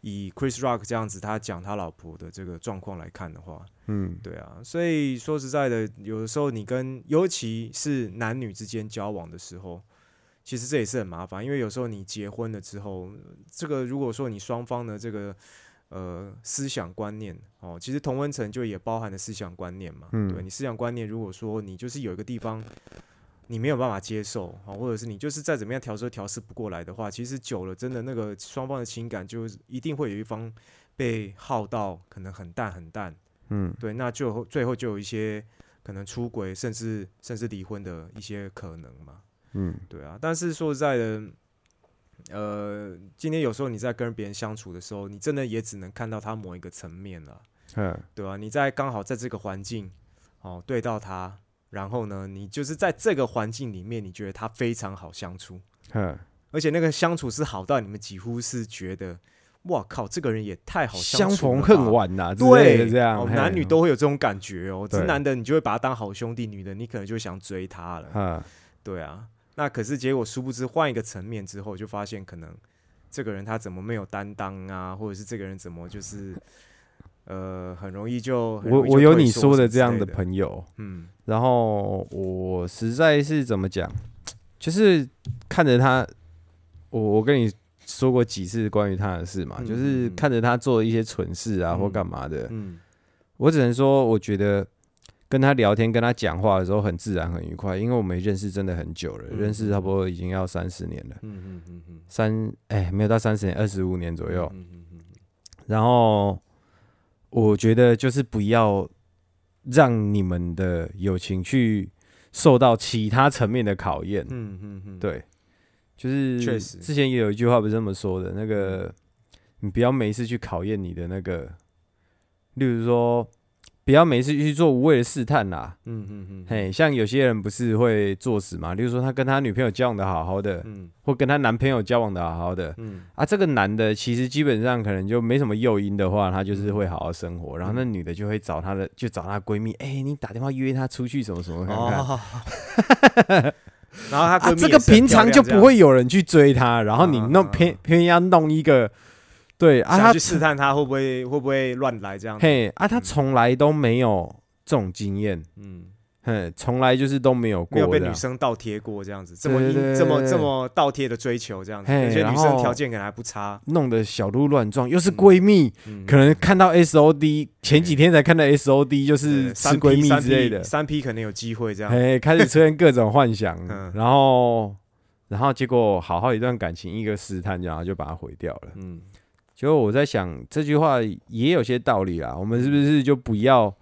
以 Chris Rock 这样子他讲他老婆的这个状况来看的话，嗯，对啊，所以说实在的，有的时候你跟尤其是男女之间交往的时候，其实这也是很麻烦，因为有时候你结婚了之后，这个如果说你双方的这个呃思想观念哦，其实同温层就也包含了思想观念嘛，嗯。对你思想观念，如果说你就是有一个地方你没有办法接受啊，或者是你就是再怎么样调试都调试不过来的话，其实久了真的那个双方的情感就一定会有一方被耗到可能很淡很淡。嗯，对，那就最后就有一些可能出轨，甚至甚至离婚的一些可能嘛。嗯，对啊，但是说实在的，呃，今天有时候你在跟别人相处的时候，你真的也只能看到他某一个层面了，嗯，对啊、你在刚好在这个环境哦对到他，然后呢，你就是在这个环境里面，你觉得他非常好相处，嗯，而且那个相处是好到你们几乎是觉得，哇靠，这个人也太好相处了吧逢恨晚呐，对，这样，哦男女都会有这种感觉哦。对直男的你就会把他当好兄弟，女的你可能就想追他了。嗯，对啊，那可是结果殊不知换一个层面之后，就发现可能这个人他怎么没有担当啊，或者是这个人怎么就是呃很容易就我容易就我有你说的这样的朋友，嗯。然后我实在是怎么讲，就是看着他，我我跟你说过几次关于他的事嘛，嗯就是嗯看着他做一些蠢事啊、嗯或干嘛的，嗯。我只能说，我觉得跟他聊天、跟他讲话的时候很自然、很愉快，因为我们认识真的很久了，嗯认识差不多已经要三十年了，嗯嗯嗯嗯三哎没有到三十年，二十五年左右。嗯嗯嗯。然后我觉得就是不要让你们的友情去受到其他层面的考验。嗯嗯嗯，对，就是确实之前也有一句话不是这么说的，那个你不要每一次去考验你的那个，例如说。不要每次去做无谓的试探啦，嗯嗯嗯，嘿，像有些人不是会作死嘛？例如说他跟他女朋友交往的好好的，嗯。或跟他男朋友交往的好好的，嗯。啊，这个男的其实基本上可能就没什么诱因的话，他就是会好好生活。然后那嗯女的就会找她的，就找她闺蜜，哎、你打电话约她出去什么什么看看。哦，然后她闺啊，蜜这个平常就不会有人去追她，然后你弄偏偏要弄一个，对啊，他去试探他会不会会不会乱来这样子。嘿啊，他从来都没有这种经验，嗯，嘿，从来就是都没有过没有被女生倒贴过这样子，这么这么这么倒贴的追求这样子，嘿而且女生条件可能还不差，弄得小鹿乱撞，又是嗯闺蜜，嗯，可能看到 S O D，前几天才看到 S O D，就是吃三闺蜜之类的，三 P 可能有机会这样，哎，开始出现各种幻想，嗯。然后，然后结果好好一段感情，一个试探，然后就把它毁掉了。嗯结果我在想，这句话也有些道理啦。我们是不是就不要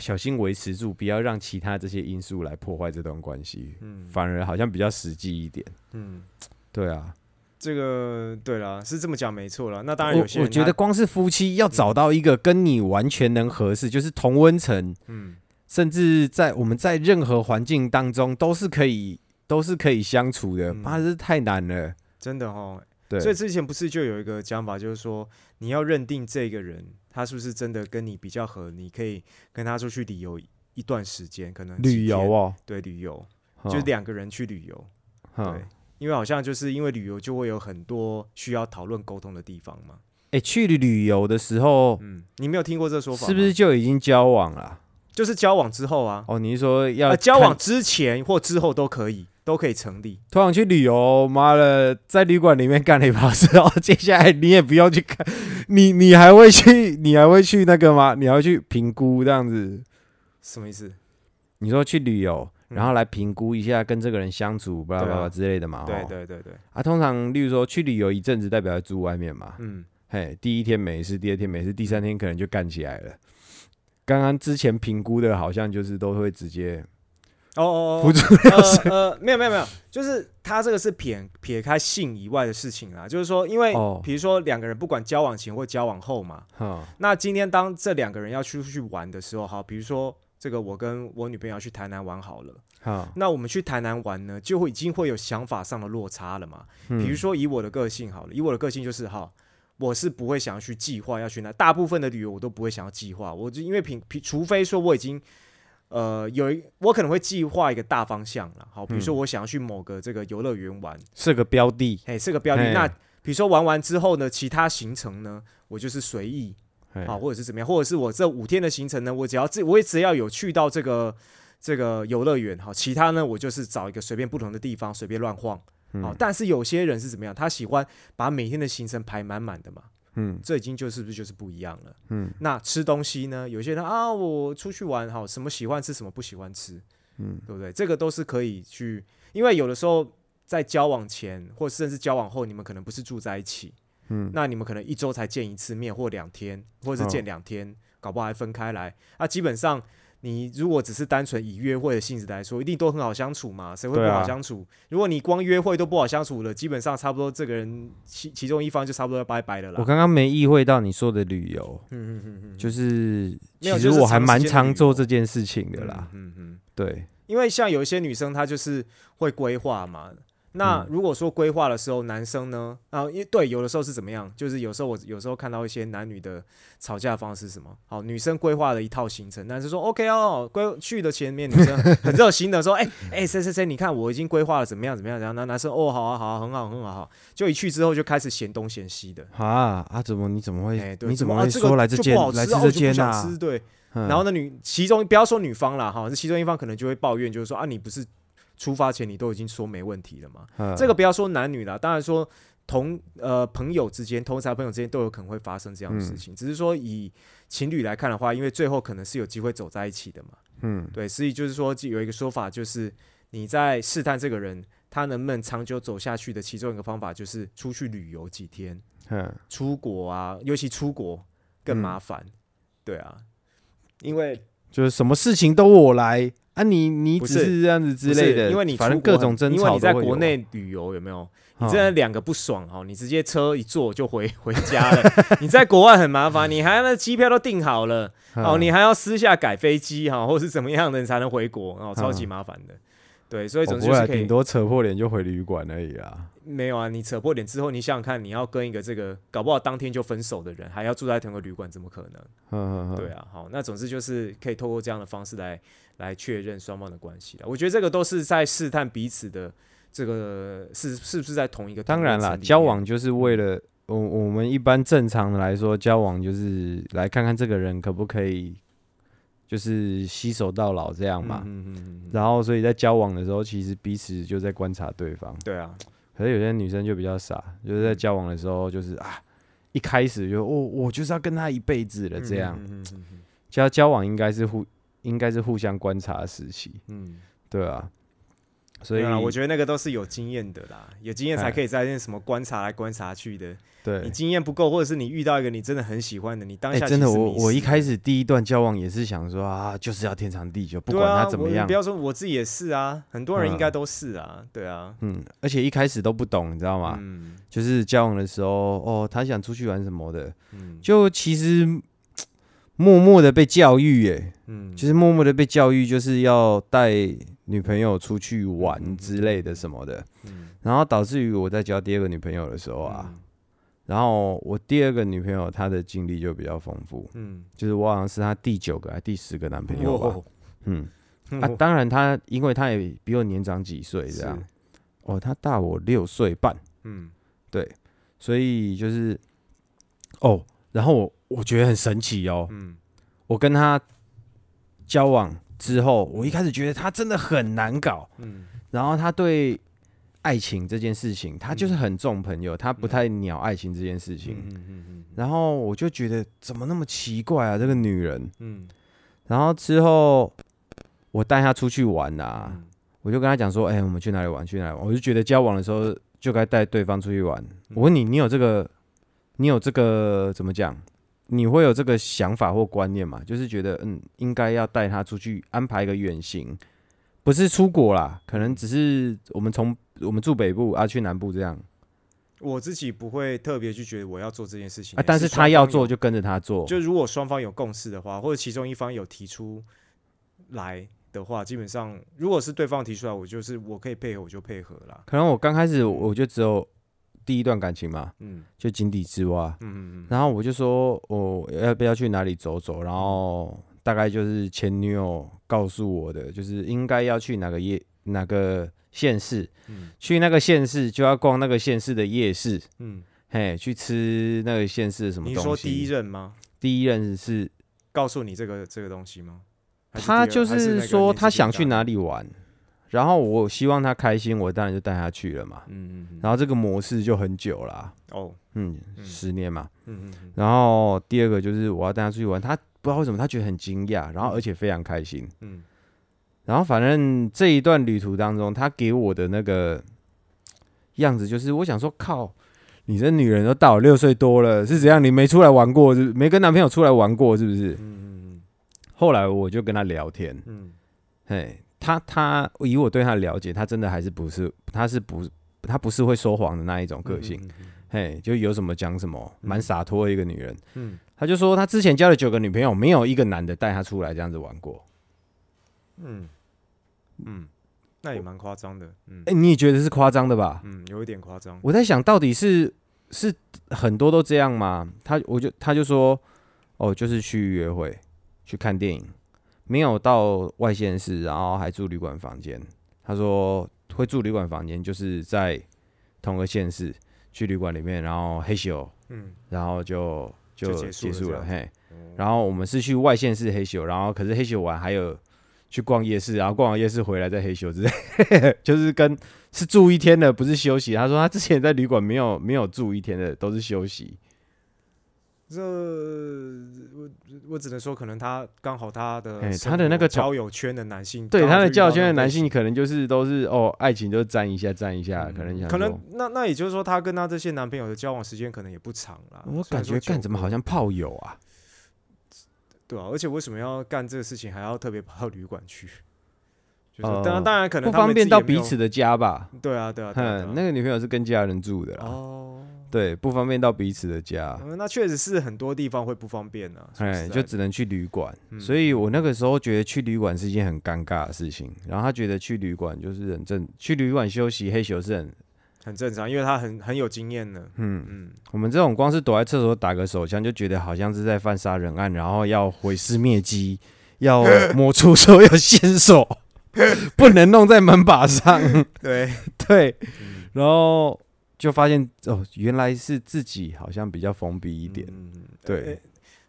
小心维持住，不要让其他这些因素来破坏这段关系，嗯反而好像比较实际一点。嗯，对啊，这个对啦，是这么讲没错啦。那当然我有些我觉得，光是夫妻要找到一个跟你完全能合适，就是同温层，嗯甚至在我们在任何环境当中都是可以都是可以相处的，嗯妈、这是太难了。真的哦。对，所以之前不是就有一个讲法，就是说你要认定这个人他是不是真的跟你比较合，你可以跟他出去旅游一段时间，可能旅游天，哦，对旅游，就就是两个人去旅游。对，因为好像就是因为旅游就会有很多需要讨论沟通的地方嘛。哎、去旅游的时候，嗯，你没有听过这说法？是不是就已经交往了？就是交往之后啊？哦，你是说要呃，交往之前或之后都可以，都可以成立。通常去旅游，妈的，在旅馆里面干了一把事，然后，接下来你也不用去看，你 你还会去，你还会去那个吗？你还会去评估这样子？什么意思？你说去旅游，嗯然后来评估一下跟这个人相处，巴拉巴拉之类的嘛？对哦对对对，啊，通常例如说去旅游一阵子，代表要住外面嘛。嗯，嘿，第一天没事，第二天没事，第三天可能就干起来了。刚刚之前评估的，好像就是都会直接哦哦辅哦，助呃呃，没有没有没有，就是他这个是撇撇开性以外的事情啦，就是说，因为哦比如说两个人不管交往前或交往后嘛，哈那今天当这两个人要出去玩的时候，哈，比如说这个我跟我女朋友要去台南玩好了，哈，那我们去台南玩呢，就会已经会有想法上的落差了嘛。嗯比如说以我的个性好了，以我的个性就是哈，我是不会想要去计划要去哪，大部分的旅游我都不会想要计划，我就因为平平，除非说我已经。呃，有一我可能会计划一个大方向了，好，比如说嗯我想要去某个这个游乐园玩，是个标的，哎、是个标的。那比比如说玩完之后呢，其他行程呢，我就是随意嘿啊，或者是怎么样，或者是我这五天的行程呢，我只要自我也只要有去到这个这个游乐园哈，其他呢我就是找一个随便不同的地方随便乱晃。好、嗯但是有些人是怎么样？他喜欢把每天的行程排满满的嘛，嗯这已经就是不是就是不一样了。嗯那吃东西呢？有些人啊，我出去玩，好，什么喜欢吃，什么不喜欢吃，嗯对不对？这个都是可以去，因为有的时候在交往前，或甚至交往后，你们可能不是住在一起，嗯那你们可能一周才见一次面，或两天，或者是见哦两天，搞不好还分开来。啊，基本上你如果只是单纯以约会的性质来说，一定都很好相处嘛，谁会不好相处？如果你光约会都不好相处了，基本上差不多这个人其其中一方就差不多要拜拜了啦。我刚刚没意会到你说的旅游，嗯嗯嗯嗯，就是其实我还蛮常做这件事情的啦。嗯嗯嗯，对，因为像有一些女生她就是会规划嘛。那嗯。如果说规划的时候，男生呢？啊，因为对，有的时候是怎么样？就是有时候我有时候看到一些男女的吵架方式是什么？好，女生规划了一套行程，男生说 OK 哦，规去的前面女生很热心的说，哎、哎，谁谁谁，你看我已经规划了怎么样怎么样，然后那男生哦好啊好啊，很好很好好，就一去之后就开始嫌东嫌西的，啊啊，怎么你怎么会、哎、你怎么会说来这间、来这间啊？对，嗯。然后那，女其中不要说女方啦，哈，这其中一方可能就会抱怨，就是说啊，你不是出发前你都已经说没问题了嘛？嗯。这个不要说男女啦，当然说同呃朋友之间、同才朋友之间都有可能会发生这样的事嗯。情，只是说以情侣来看的话，因为最后可能是有机会走在一起的嘛，嗯。对，所以就是说有一个说法，就是你在试探这个人他能不能长久走下去的其中一个方法，就是出去旅游几天，嗯。出国啊，尤其出国更嗯麻烦，对啊，因为。就是什么事情都我来啊你，你只是这样子之类的，因为你反正各种争吵很因为你在国内旅游有没有？你嗯真的两个不爽哦，你直接车一坐就回 回家了。你在国外很麻烦，你还那机票都订好了哦，嗯你还要私下改飞机哈，或是怎么样的你才能回国哦，超级嗯麻烦的。对，所以总之就是可以顶多扯破脸就回旅馆而已啊。没有啊，你扯破脸之后，你想想看，你要跟一个这个搞不好当天就分手的人，还要住在同一个旅馆，怎么可能？嗯嗯对啊，好，那总之就是可以透过这样的方式来来确认双方的关系了。我觉得这个都是在试探彼此的这个是是不是在同一个当然啦，交往就是为了我我们一般正常的来说，交往就是来看看这个人可不可以，就是携手到老这样嘛。嗯嗯嗯嗯嗯然后，所以在交往的时候，其实彼此就在观察对方。对啊，可是有些女生就比较傻，就是在交往的时候，就是啊，一开始就哦，我就是要跟他一辈子了，这样。嗯交交往应该是互应该是互相观察的时期，嗯，对啊。所以啊，我觉得那个都是有经验的啦，有经验才哎可以在那什么观察来观察去的。对你，经验不够，或者是你遇到一个你真的很喜欢的，你当哎、下真的，我我一开始第一段交往也是想说啊，就是要天长地久，不管啊他怎么样我不。要说我自己也是啊，很多人应该嗯都是啊，对啊，嗯，而且一开始都不懂，你知道吗？嗯就是交往的时候，哦，他想出去玩什么的，嗯就其实默默的被教育，哎，嗯，就是默默的被教育，就是要带女朋友出去嗯玩之类的什么的，嗯。然后导致于我在交第二个女朋友的时候啊，嗯。然后我第二个女朋友她的经历就比较丰富，嗯，就是我好像是她第九个还第十个男朋友吧，嗯。啊，当然她因为她也比我年长几岁这样，哦，她大我六岁半，嗯。对，所以就是哦，然后我我觉得很神奇哦，嗯我跟他交往之后，我一开始觉得他真的很难搞，嗯然后他对爱情这件事情，他就是很重朋友，他不太鸟爱情这件事情，嗯嗯嗯然后我就觉得怎么那么奇怪啊，这个女人。嗯然后之后我带她出去玩啊，嗯我就跟她讲说，哎、我们去哪里玩？去哪里玩？我就觉得交往的时候就该带对方出去玩。嗯我问你，你有这个，你有这个怎么讲？你会有这个想法或观念吗？就是觉得，嗯，应该要带他出去安排一个远行，不是出国啦，可能只是我们从我们住北部啊去南部这样我自己不会特别去觉得我要做这件事情啊，但是他要做就跟着他做，就如果双方有共识的话，或者其中一方有提出来的话，基本上如果是对方提出来，我就是我可以配合，我就配合啦。可能我刚开始我就只有第一段感情嘛，嗯。就井底之蛙，嗯嗯嗯。然后我就说我要不要去哪里走走，然后大概就是前女友告诉我的，就是应该要去哪个夜哪个县市，嗯。去那个县市就要逛那个县市的夜市，嗯。嘿，去吃那个县市的什么东西。你说第一任吗？第一任是告诉你这个这个东西吗？他就是说他想去？哪里玩，然后我希望他开心，我当然就带他去了嘛。嗯嗯嗯。然后这个模式就很久啦、哦，嗯，嗯十年嘛。嗯嗯嗯然后第二个就是我要带他出去玩，他不知道为什么他觉得很惊讶，然后而且非常开心。嗯然后反正这一段旅途当中，他给我的那个样子就是，我想说靠，你这女人都大我六岁多了，是怎样？你没出来玩过，是？没跟男朋友出来玩过，是不是？嗯嗯嗯后来我就跟他聊天，嗯嘿，他他以我对他的了解，他真的还是不是，他是不他不是会说谎的那一种嗯，个性，嗯嘿，就有什么讲什么，蛮洒脱的一个女人。嗯他就说他之前交了九个女朋友，没有一个男的带他出来这样子玩过。嗯嗯，那也蛮夸张的。嗯哎、你也觉得是夸张的吧？嗯，有一点夸张。我在想到底是是很多都这样吗？他我就他就说哦，就是去约会，去看电影，没有到外县市，然后还住旅馆房间。他说会住旅馆房间，就是在同个县市去旅馆里面，然后黑咻，嗯，然后就就就结束了，嘿。哦然后我们是去外县市黑咻，然后可是黑咻完还有去逛夜市，然后逛完夜市回来再黑咻之类，就是跟是住一天的，不是休息。他说他之前在旅馆没有没有住一天的，都是休息。这我我只能说，可能他刚好他的哎他的那个交友圈的男性，对他的交友圈的男性，可能就是都是哦，爱情就沾一下沾一下，可能想可能那那也就是说，他跟他这些男朋友的交往时间可能也不长啦。我感觉干怎么好像炮友啊？对啊，而且为什么要干这个事情，还要特别跑到旅馆去？就是呃当然，当然可能不方便到彼此的家吧？对啊，对啊，对啊对啊，那个女朋友是跟家人住的啦，哦，对，不方便到彼此的家。嗯那确实是很多地方会不方便啊。说实哎，就只能去旅馆，嗯所以我那个时候觉得去旅馆是一件很尴尬的事情。然后他觉得去旅馆就是很正，去旅馆休息黑球是很，很正常，因为他很很有经验呢。嗯，嗯，我们这种光是躲在厕所打个手枪，就觉得好像是在犯杀人案，然后要毁尸灭迹，要 抹出所有线索，不能弄在门把上。对，对，嗯然后就发现哦，原来是自己好像比较封闭一点。嗯，嗯对呃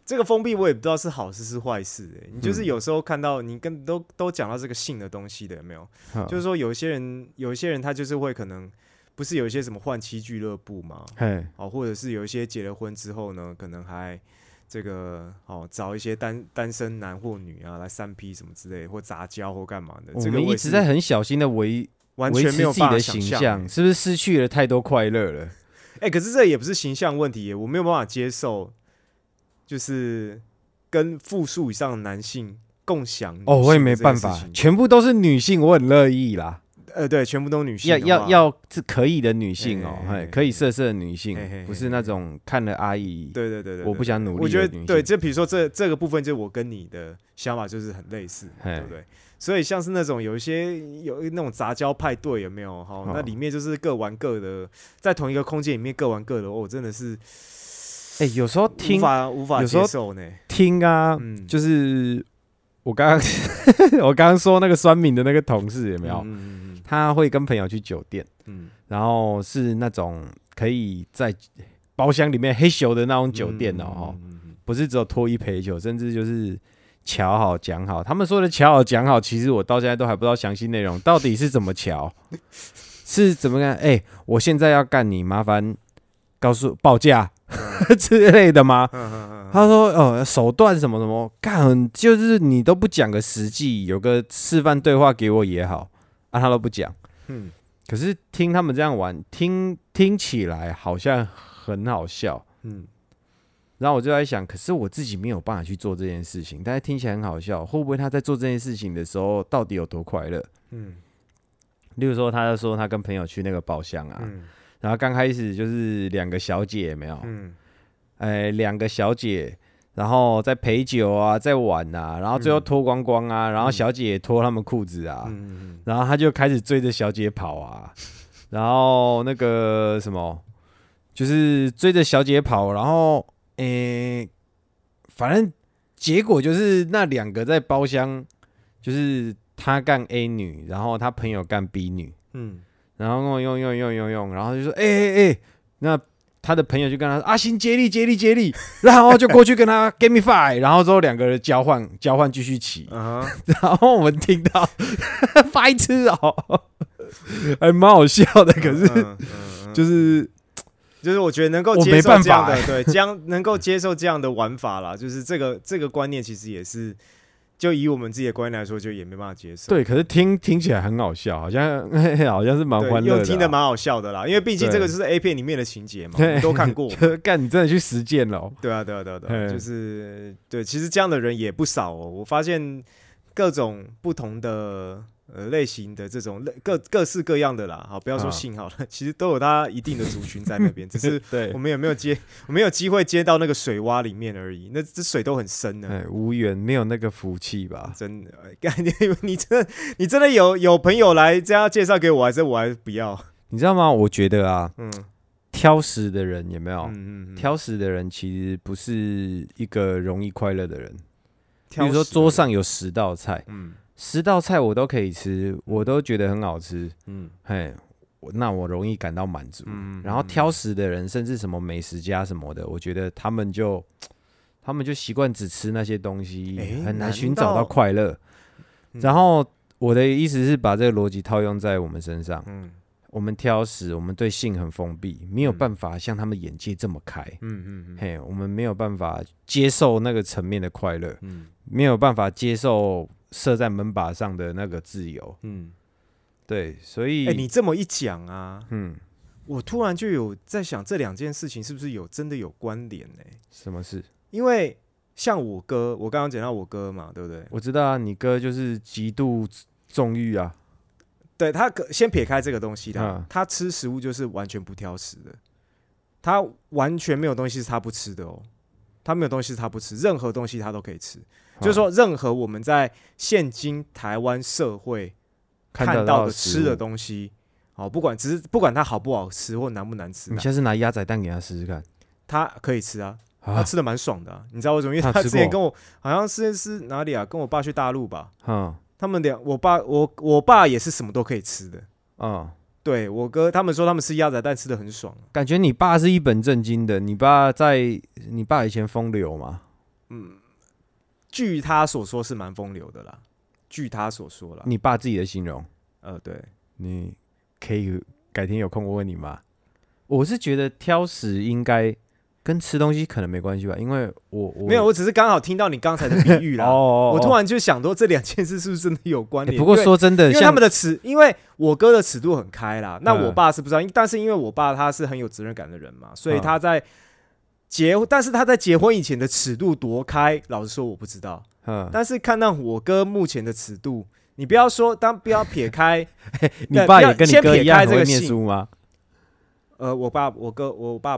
这个封闭我也不知道是好事是坏事、欸。你就是嗯有时候看到你跟都都讲到这个性的东西的，有没有？哼就是说有些人，有一些人他就是会可能不是有一些什么换妻俱乐部嘛，嘿，哦，或者是有一些结了婚之后呢，可能还这个哦找一些单单身男或女啊来三 P 什么之类，或杂交或干嘛的。我们一直在很小心的维完维全没有自己的形象，欸是不是失去了太多快乐了？哎、可是这也不是形象问题耶，我没有办法接受，就是跟复数以上的男性共享哦，我也没办法，全部都是女性，我很乐意啦。呃，对，全部都女性要要要是可以的女性哦，嘿，嘿嘿嘿可以色色的女性不是那种看了阿姨，对对对对，我不想努力我觉得对，性就比如说这这个部分，就我跟你的想法就是很类似，嘿对不对？所以像是那种有一些有那种杂交派对，有没有？哈，那哦里面就是各玩各的，在同一个空间里面各玩各的，哦，真的是哎，有时候无听法无法接受呢。听啊，嗯，就是我刚刚 我刚刚说那个酸敏的那个同事有没有？他会跟朋友去酒店，嗯然后是那种可以在包厢里面黑咻的那种酒店哦，不是只有脱衣陪酒，甚至就是瞧好讲好。他们说的瞧好讲好，其实我到现在都还不知道详细内容到底是怎么瞧，是怎么干？哎、我现在要干你，麻烦告诉报价 之类的吗？他说：“哦，手段什么什么，干就是你都不讲个实际，有个示范对话给我也好啊，他都不讲。嗯可是听他们这样玩，听听起来好像很好笑。嗯然后我就在想，可是我自己没有办法去做这件事情，但是听起来很好笑，会不会他在做这件事情的时候到底有多快乐？嗯例如说，他就说他跟朋友去那个包厢啊，嗯然后刚开始就是两个小姐没有，嗯哎，两个小姐，然后在陪酒啊，在玩啊，然后最后嗯。脱光光啊，然后嗯小姐也脱他们裤子啊，嗯然后他就开始追着小姐跑啊，然后那个什么，就是追着小姐跑，然后诶、反正结果就是那两个在包厢，就是他干 A 女，然后他朋友干 B 女，嗯。然后用用用用用用，然后就说哎哎哎，那他的朋友就跟他说：“阿星接力接力接力。” 然后就过去跟他 give me five，然后之后两个人交换交换继续骑。然后我们听到 白痴哦，还蛮好笑的。可是就是就是我觉得能够接受这样的，欸对，这样能够接受这样的玩法啦，就是这个这个观念其实也是，就以我们自己的观念来说，就也没办法接受。对，可是听听起来很好笑，好像 好像是蛮对，欢乐的啊。又听得蛮好笑的啦，因为毕竟对这个就是 A 片里面的情节嘛，都看过 干，你真的去实践了哦。对啊，对啊，对啊，对啊，就是对，其实这样的人也不少哦。我发现各种不同的呃类型的这种类各各式各样的啦，好，不要说啊性好了，其实都有它一定的族群在那边，只是 对我，们有没有接，我们有机会接到那个水洼里面而已。那这水都很深的，哎，无缘，没有那个福气吧？真的。感觉你你真的你真的有有朋友来这样介绍给我，还是我还是不要？你知道吗？我觉得啊，嗯挑食的人有没有？嗯嗯嗯，挑食的人其实不是一个容易快乐的人。比如说桌上有十道菜，嗯十道菜我都可以吃，我都觉得很好吃，嗯嘿，那我容易感到满足。嗯，然后嗯挑食的人，甚至什么美食家什么的，我觉得他们就他们就习惯只吃那些东西，诶很难难寻找到快乐。嗯然后我的意思是把这个逻辑套用在我们身上，嗯我们挑食，我们对性很封闭，没有嗯办法像他们眼界这么开。嗯嗯嗯嘿，我们没有办法接受那个层面的快乐，嗯没有办法接受设在门把上的那个自由。嗯，对，所以，哎，你这么一讲啊，嗯，我突然就有在想，这两件事情是不是有真的有关联呢？什么事？因为像我哥，我刚刚讲到我哥嘛，对不对？我知道啊，你哥就是极度纵欲啊，对他先撇开这个东西他，嗯他吃食物就是完全不挑食的，他完全没有东西是他不吃的哦，他没有东西是他不吃，任何东西他都可以吃。就是说，任何我们在现今台湾社会看到的吃的东西，哦，不管只是不管它好不好吃或难不难吃啦，你下次拿鸭仔蛋给他试试看他可以吃啊，他啊，吃的蛮爽的啊、你知道为什么？因为他之前跟我好像是是哪里啊？跟我爸去大陆吧，嗯他们俩我爸我我爸也是什么都可以吃的。嗯，对我哥他们说他们吃鸭仔蛋吃的很爽，感觉你爸是一本正经的，你爸在你爸以前风流嘛，据他所说是蛮风流的啦。据他所说啦，你爸自己的形容，呃，对，你可以改天有空我问你妈。我是觉得挑食应该跟吃东西可能没关系吧，因为我我没有，我只是刚好听到你刚才的比喻啦。哦我突然就想说，这两件事是不是真的有关联？欸不过说真的，因为他们的尺，因为我哥的尺度很开啦，那嗯我爸是不知道，因但是因为我爸他是很有责任感的人嘛，所以嗯他在结，但是他在结婚以前的尺度多开，老实说我不知道。嗯，但是看到我哥目前的尺度，你不要说，当不要撇开，你爸也跟你哥一样这个念书吗？呃，我爸，我哥，我爸，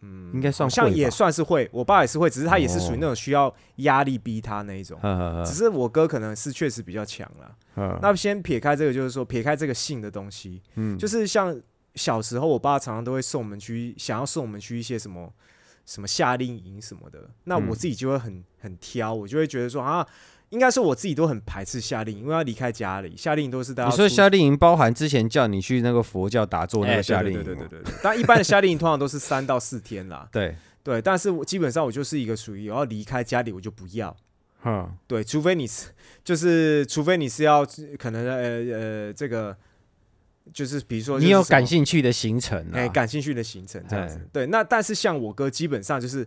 嗯，应该算好像也算是会，我爸也是会，只是他也是属于哦那种需要压力逼他那一种。只是我哥可能是确实比较强了。嗯那先撇开这个，就是说撇开这个性的东西，嗯就是像小时候，我爸常常都会送我们去，想要送我们去一些什么什么夏令营什么的。那嗯我自己就会很很挑，我就会觉得说啊，应该说我自己都很排斥夏令营，因为要离开家里，夏令营都是大家你说夏令营包含之前叫你去那个佛教打坐那哎个夏令对营吗，对对对对对。但一般的夏令营通常都是三到四天啦，对，对。但是我基本上我就是一个属于我要离开家里我就不要，嗯，对，除非你是就是除非你是要可能呃呃这个。就是比如说，你有感感兴趣的行程哎、啊？感兴趣的行程这样子哎。对，那但是像我哥，基本上就是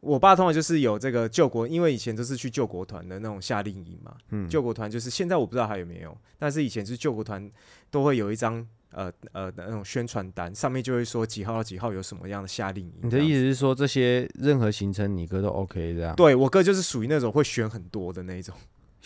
我爸通常就是有这个救国，因为以前都是去救国团的那种夏令营嘛。嗯，救国团就是现在我不知道还有没有，但是以前是救国团都会有一张呃呃那种宣传单，上面就会说几号到几号有什么样的夏令营。你的意思？思是说这些任何行程你哥都 OK 这样？对我哥就是属于那种会选很多的那一种，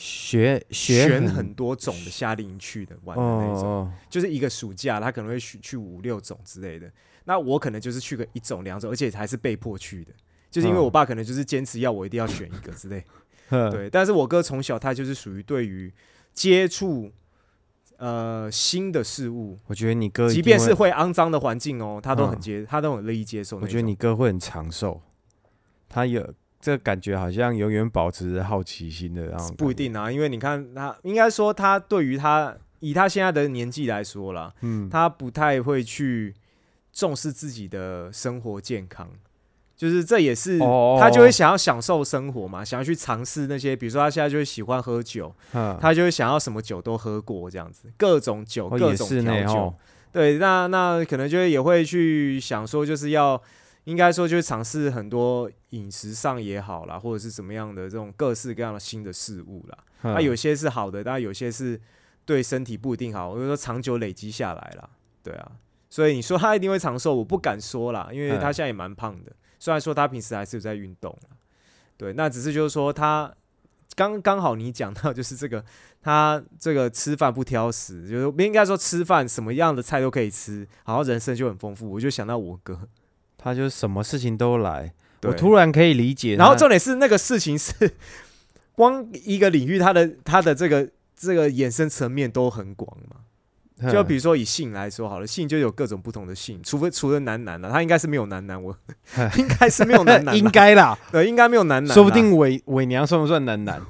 学学选很多种的夏令营去的玩的那种。哦，就是一个暑假，他可能会去去五六种之类的。那我可能就是去个一种两种，而且还是被迫去的，就是因为嗯我爸可能就是坚持要我一定要选一个之类。呵，对，但是我哥从小他就是属于对于接触呃新的事物，我觉得你哥即便是会肮脏的环境哦，他都很嗯接，他都很乐意接受。我觉得你哥会很长寿，他有这感觉，好像永远保持着好奇心的，然后不一，定啊，因为你看他，应该说他对于他以他现在的年纪来说啦，嗯，他不太会去重视自己的生活健康，就是这也是哦他就会想要享受生活嘛，想要去尝试那些，比如说他现在就会喜欢喝酒，嗯，他就会想要什么酒都喝过这样子，各种酒、哦各种调酒。哦，，对，那那可能就会也会去想说，就是要应该说就是尝试很多饮食上也好啦，或者是怎么样的这种各式各样的新的事物啦。嗯那、有些是好的，但有些是对身体不一定好，我就说长久累积下来啦。对啊，所以你说他一定会长寿，我不敢说啦，因为他嗯现在也蛮胖的。虽然说他平时还是有在运动啦对，那只是就是说他刚刚好你讲到就是这个，他这个吃饭不挑食，就是不应该说吃饭什么样的菜都可以吃，然后人生就很丰富。我就想到我哥，他就什么事情都来，我突然可以理解。然后重点是那个事情是 光一个领域，它的它的这个这个衍生层面都很广嘛。嗯就比如说以性来说好了，性就有各种不同的性，除非除了男男的，他应该是没有男男，我 应该是没有男男啦，应该啦，对，应该没有男男啦，说不定伪伪娘算不算男男？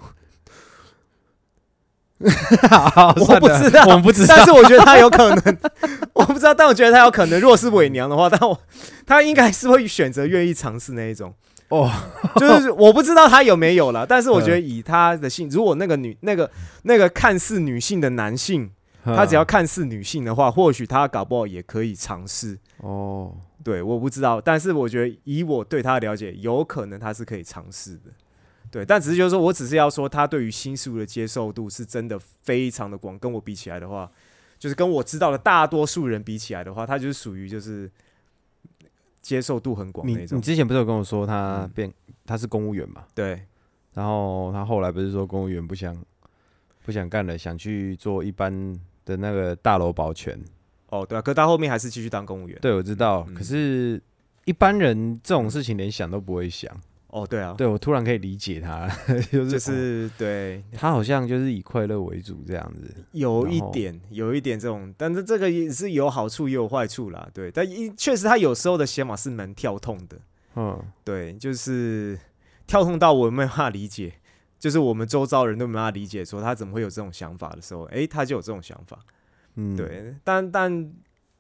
好我不知道我们不知道。但是我觉得他有可能，我不知道，但我觉得他有可能，如果是伪娘的话，但我他应该是会选择愿意尝试那一种。哦，就是我不知道他有没有了，但是我觉得以他的性，如果那个女那个那个看似女性的男性，他只要看似女性的话，或许他搞不好也可以尝试。哦，对，我不知道，但是我觉得以我对他的了解，有可能他是可以尝试的。对，但只是就是说我只是要说，他对于新事物的接受度是真的非常的广。跟我比起来的话，就是跟我知道的大多数人比起来的话，他就是属于就是接受度很广你那种你。之前不是有跟我说他嗯变他是公务员嘛？对，然后他后来不是说公务员不想不想干了，想去做一般的那个大楼保全。哦，对啊，可他后面还是继续当公务员。对，我知道，嗯可是一般人这种事情连想都不会想。哦，对啊，对我突然可以理解他，就是就是对，他好像就是以快乐为主这样子。有一点，有一点这种，但是这个也是有好处也有坏处啦。对，但一确实他有时候的写法是蛮跳痛的。嗯，对，就是跳痛到我没办法理解，就是我们周遭人都没办法理解，说他怎么会有这种想法的时候，哎，他就有这种想法。嗯，对，但但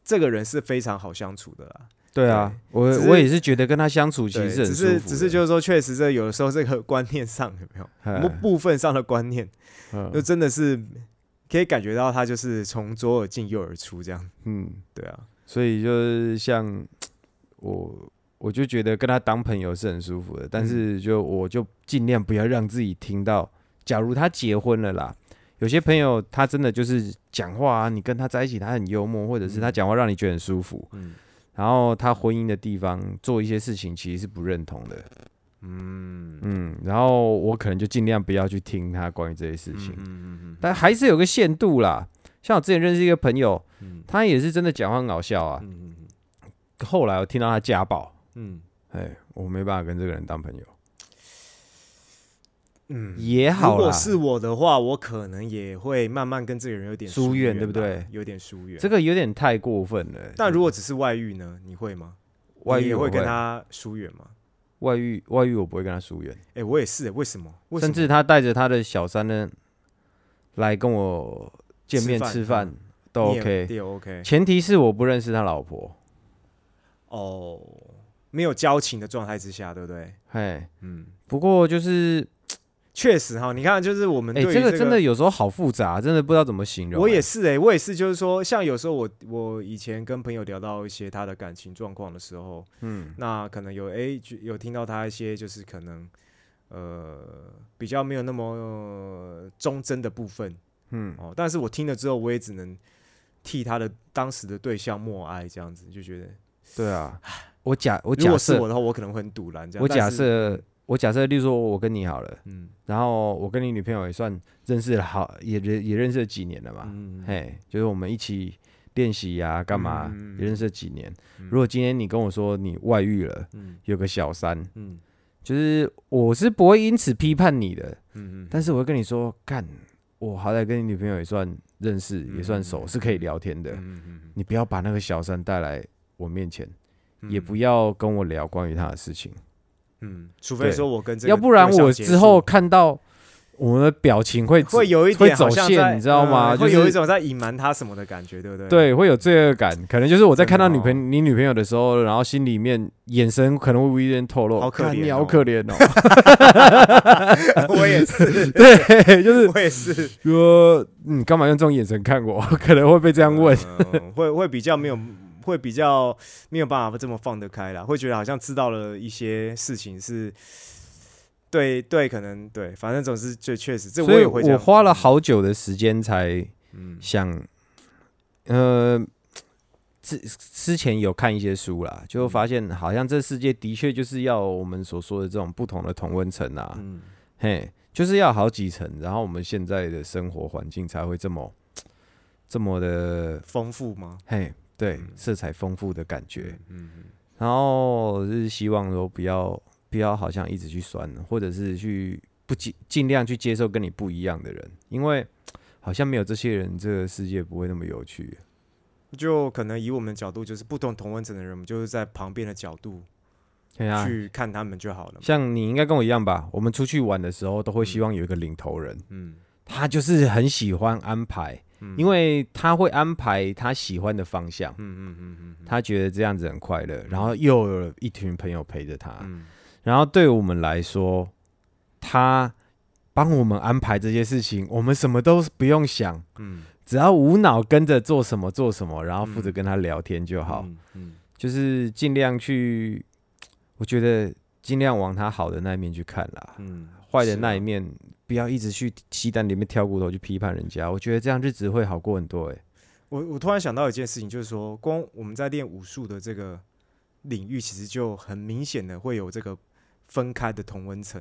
这个人是非常好相处的啦。对啊，我我也是觉得跟他相处其对，实很只是只是就是说，确实这有的时候这个观念上有没有 哎部部分上的观念，嗯就真的是可以感觉到他就是从左耳进右耳出这样。嗯，对啊，所以就是像我，我就觉得跟他当朋友是很舒服的，但是就我就尽量不要让自己听到，假如他结婚了啦。有些朋友他真的就是讲话啊，你跟他在一起，他很幽默，或者是他嗯讲话让你觉得很舒服，嗯然后他婚姻的地方做一些事情其实是不认同的，嗯嗯，然后我可能就尽量不要去听他关于这些事情，嗯嗯嗯但还是有个限度啦。像我之前认识一个朋友，嗯他也是真的讲话很搞笑啊。嗯后来我听到他家暴，嗯哎，我没办法跟这个人当朋友，嗯，也好啦。如果是我的话，我可能也会慢慢跟这个人有点疏远远，对不对？有点疏远。这个有点太过分了。但如果只是外遇呢？你会吗？外遇我会跟他疏远吗？外遇外遇，我不会跟他疏远，哎、我也是、为什么？为什么甚至他带着他的小三呢来跟我见面吃饭都 OK，也 OK 前提是我不认识他老婆。哦，没有交情的状态之下，对不对？哎，嗯，不过就是确实哈，你看，就是我们这个真的有时候好复杂，真的不知道怎么形容、哎我也是哎、我也是，就是说，像有时候我我以前跟朋友聊到一些他的感情状况的时候，嗯。那可能有哎、就有听到他一些就是可能呃比较没有那么、呃忠贞的部分嗯，哦，但是我听了之后，我也只能替他的当时的对象默哀，这样子就觉得，对啊，我假我如假设我的话，我可能会很堵然这样。我假设我假设，例如说我跟你好了，嗯。然后我跟你女朋友也算认识了好，也认也认识了几年了嘛，嗯嘿，就是我们一起练习呀，干嘛嗯也认识了几年。嗯。如果今天你跟我说你外遇了，嗯。有个小三，嗯。就是我是不会因此批判你的，嗯嗯，但是我会跟你说，干，我好歹跟你女朋友也算认识，也算嗯熟，嗯是可以聊天的。嗯嗯。你不要把那个小三带来我面前，嗯。也不要跟我聊关于他的事情，嗯，除非说我跟这个要不然我之后看到我们的表情会会有一会走点好像在线，你知道吗？嗯就是会有一种在隐瞒他什么的感觉，对不对？，对，会有罪恶感，可能就是我在看到女朋友、你女朋友的时候，然后心里面眼神可能会无意间透露，好可怜好哦可怜哦。我也是，对，就是 我也是说你干嘛用这种眼神看我？可能会被这样问。嗯会会比较没有，会比较没有办法这么放得开啦，会觉得好像知道了一些事情是。对对，可能对，反正总是就确实，这我也会我花了好久的时间才嗯想，呃，之之前有看一些书啦，就发现好像这世界的确就是要我们所说的这种不同的同温层啊，嗯嘿，就是要好几层，然后我们现在的生活环境才会这么这么的丰富吗？嘿，对嗯，色彩丰富的感觉。嗯嗯然后就是希望说不要不要好像一直去酸，或者是去不尽尽量去接受跟你不一样的人，因为好像没有这些人，这个世界不会那么有趣。嗯，就可能以我们的角度，就是不同同温层的人，我们就是在旁边的角度对啊，去看他们就好了。像你应该跟我一样吧？我们出去玩的时候，都会希望有一个领头人，嗯，他就是很喜欢安排，嗯。因为他会安排他喜欢的方向，嗯嗯嗯嗯他觉得这样子很快乐，然后又有一群朋友陪着他，嗯。然后对我们来说，他帮我们安排这些事情，我们什么都不用想，嗯，只要无脑跟着做什么做什么，然后负责嗯跟他聊天就好，嗯嗯就是尽量去，我觉得尽量往他好的那一面去看啦，嗯，坏的那一面不要一直去鸡蛋里面挑骨头去批判人家，我觉得这样日子会好过很多、欸。我我突然想到一件事情，就是说，光我们在练武术的这个领域，其实就很明显的会有这个分开的同温层。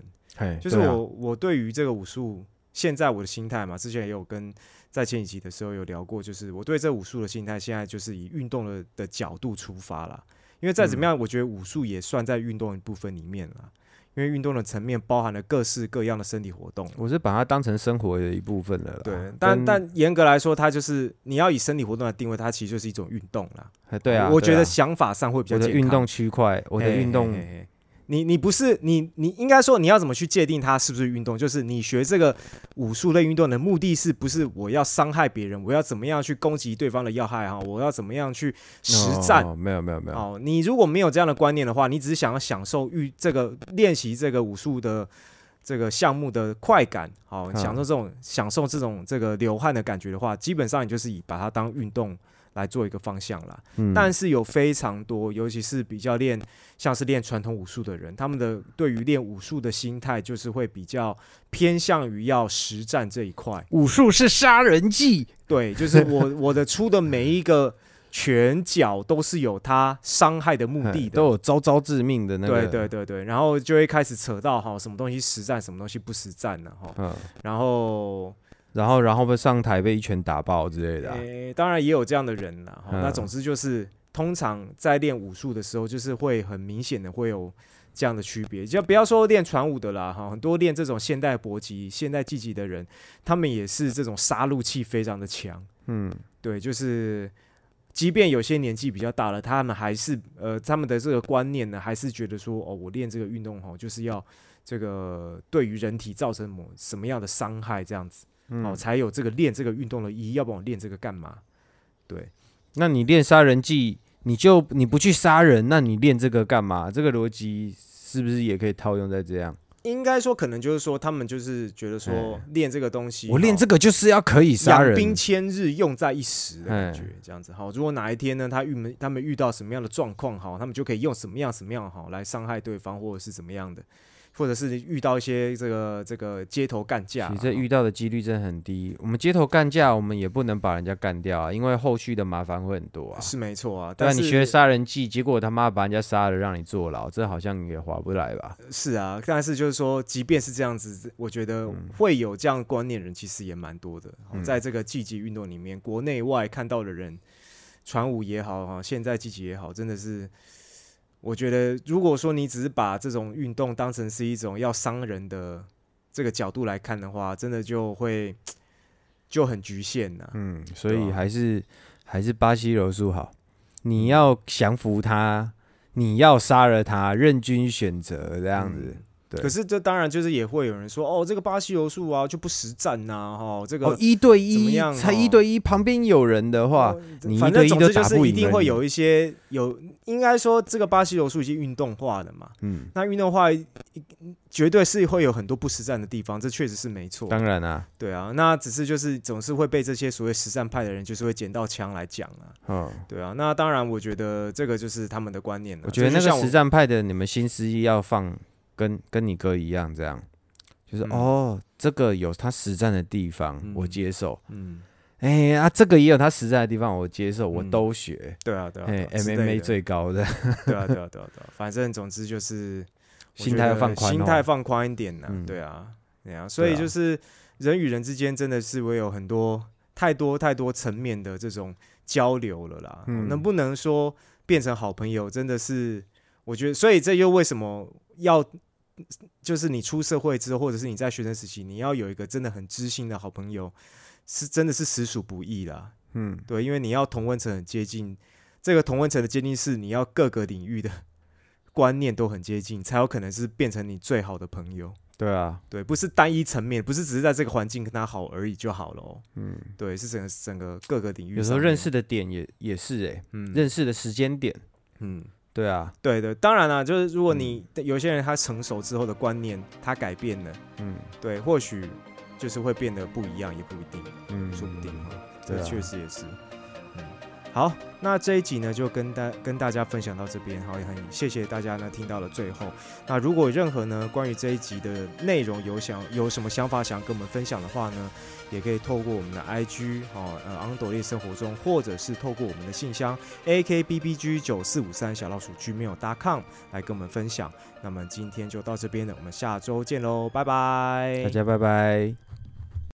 就是我、我对于这个武术，现在我的心态嘛，之前也有跟在前几集的时候有聊过，就是我对这武术的心态，现在就是以运动的的角度出发啦。因为再怎么嗯样，我觉得武术也算在运动一部分里面啦。因为运动的层面包含了各式各样的身体活动。我是把它当成生活的一部分了啦。对，但但严格来说，它就是你要以身体活动来定位，它其实就是一种运动啦。哎对啊，我觉得想法上会比较健康。我的运动区块，我的运动嘿嘿嘿你你不是你你应该说你要怎么去界定它是不是运动？就是你学这个武术类运动的目的是不是我要伤害别人？我要怎么样去攻击对方的要害哈？我要怎么样去实战？哦没有没有没有，哦，你如果没有这样的观念的话，你只是想要享受运这个练习这个武术的这个项目的快感，好、嗯享受这种享受这种这个流汗的感觉的话，基本上你就是以把它当运动来做一个方向啦。嗯但是有非常多，尤其是比较练像是练传统武术的人，他们的对于练武术的心态就是会比较偏向于要实战这一块。武术是杀人技，对，就是我 我的出的每一个拳脚都是有它伤害的目的的，嗯都有招招致命的那个，对对对对，然后就会开始扯到哈，什么东西实战，什么东西不实战了哈。嗯，然后，然后然后被上台被一拳打爆之类的啊、诶、当然也有这样的人啦。哈、那嗯总之就是，通常在练武术的时候，就是会很明显的会有这样的区别。就不要说练传武的啦，哈，很多练这种现代搏击、现代技击的人，他们也是这种杀戮气非常的强。嗯，对，就是即便有些年纪比较大了，他们还是呃，他们的这个观念呢，还是觉得说，哦，我练这个运动哈，就是要这个对于人体造成某什么样的伤害，这样子，嗯哦，才有这个练这个运动的意义。要不然我练这个干嘛？对，那你练杀人技，你就你不去杀人，那你练这个干嘛？这个逻辑是不是也可以套用在这样？应该说可能就是说，他们就是觉得说哎练这个东西，我练这个。就是要可以杀人，养兵千日，用在一时的感觉哎，这样子好。如果哪一天呢，他遇们他们遇到什么样的状况好，他们就可以用什么样什么样好来伤害对方，或者是怎么样的，或者是遇到一些这个这个街头干架啊，其实这遇到的几率真的很低。我们街头干架，我们也不能把人家干掉啊，因为后续的麻烦会很多啊。是没错啊。但是你学杀人技，结果他妈把人家杀了，让你坐牢，这好像也划不来吧？是啊，但是就是说，即便是这样子，我觉得会有这样观念的人其实也蛮多的。在这个积极运动里面，国内外看到的人，传武也好哈，现在积极也好，真的是。我觉得，如果说你只是把这种运动当成是一种要伤人的这个角度来看的话，真的就会就很局限呐、嗯，所以还是、还是巴西柔术好。你要降服他，你要杀了他，任君选择这样子。嗯对可是这当然就是也会有人说，哦，这个巴西柔术啊就不实战呐、哈，这个、哦，一对一怎么样才哦一对一，旁边有人的话，哦你一反对一都正总之就是一定会有一些有，应该说这个巴西柔术已经运动化了嘛。嗯，那运动化绝对是会有很多不实战的地方，这确实是没错。当然啊，对啊，那只是就是总是会被这些所谓实战派的人，就是会捡到枪来讲啊。嗯，对啊，那当然，我觉得这个就是他们的观念了。我觉得那个实战派的，你们心思要放跟跟你哥一样，这样，就是、嗯哦，这个有他实战的地方，嗯我接受。嗯，哎呀、这个也有他实战的地方，我接受，我嗯都学。对啊，对啊，，MMA 最高的，对啊，对啊，对啊，对啊，反正总之就是心态放宽哦心态放宽一点呢、嗯对啊，对啊，所以就是人与人之间真的是会有很多太多太多层面的这种交流了啦。嗯能不能说变成好朋友，真的是我觉得，所以这又为什么要就是你出社会之后，或者是你在学生时期，你要有一个真的很知心的好朋友，是真的是实属不易啦。嗯，对，因为你要同温层很接近，这个同温层的接近是你要各个领域的观念都很接近，才有可能是变成你最好的朋友。对啊，对，不是单一层面，不是只是在这个环境跟他好而已就好了哦。嗯，对，是整个整个各个领域。有时候认识，的点也也是哎、嗯认识的时间点，嗯，对啊，对对，当然啦，就是如果你、有些人他成熟之后的观念他改变了，嗯对，或许就是会变得不一样，也不一定，嗯，说不定哈。这确实也是。好，那这一集呢就跟大跟大家分享到这边，好，也很谢谢大家呢听到了最后。那如果任何呢关于这一集的内容有想有什么想法想跟我们分享的话呢，也可以透过我们的 IG 哦呃昂斗烈生活中，或者是透过我们的信箱 akbbg 九四五三小老鼠 gmail.com 来跟我们分享。那么今天就到这边了，我们下周见喽，拜拜，大家拜拜。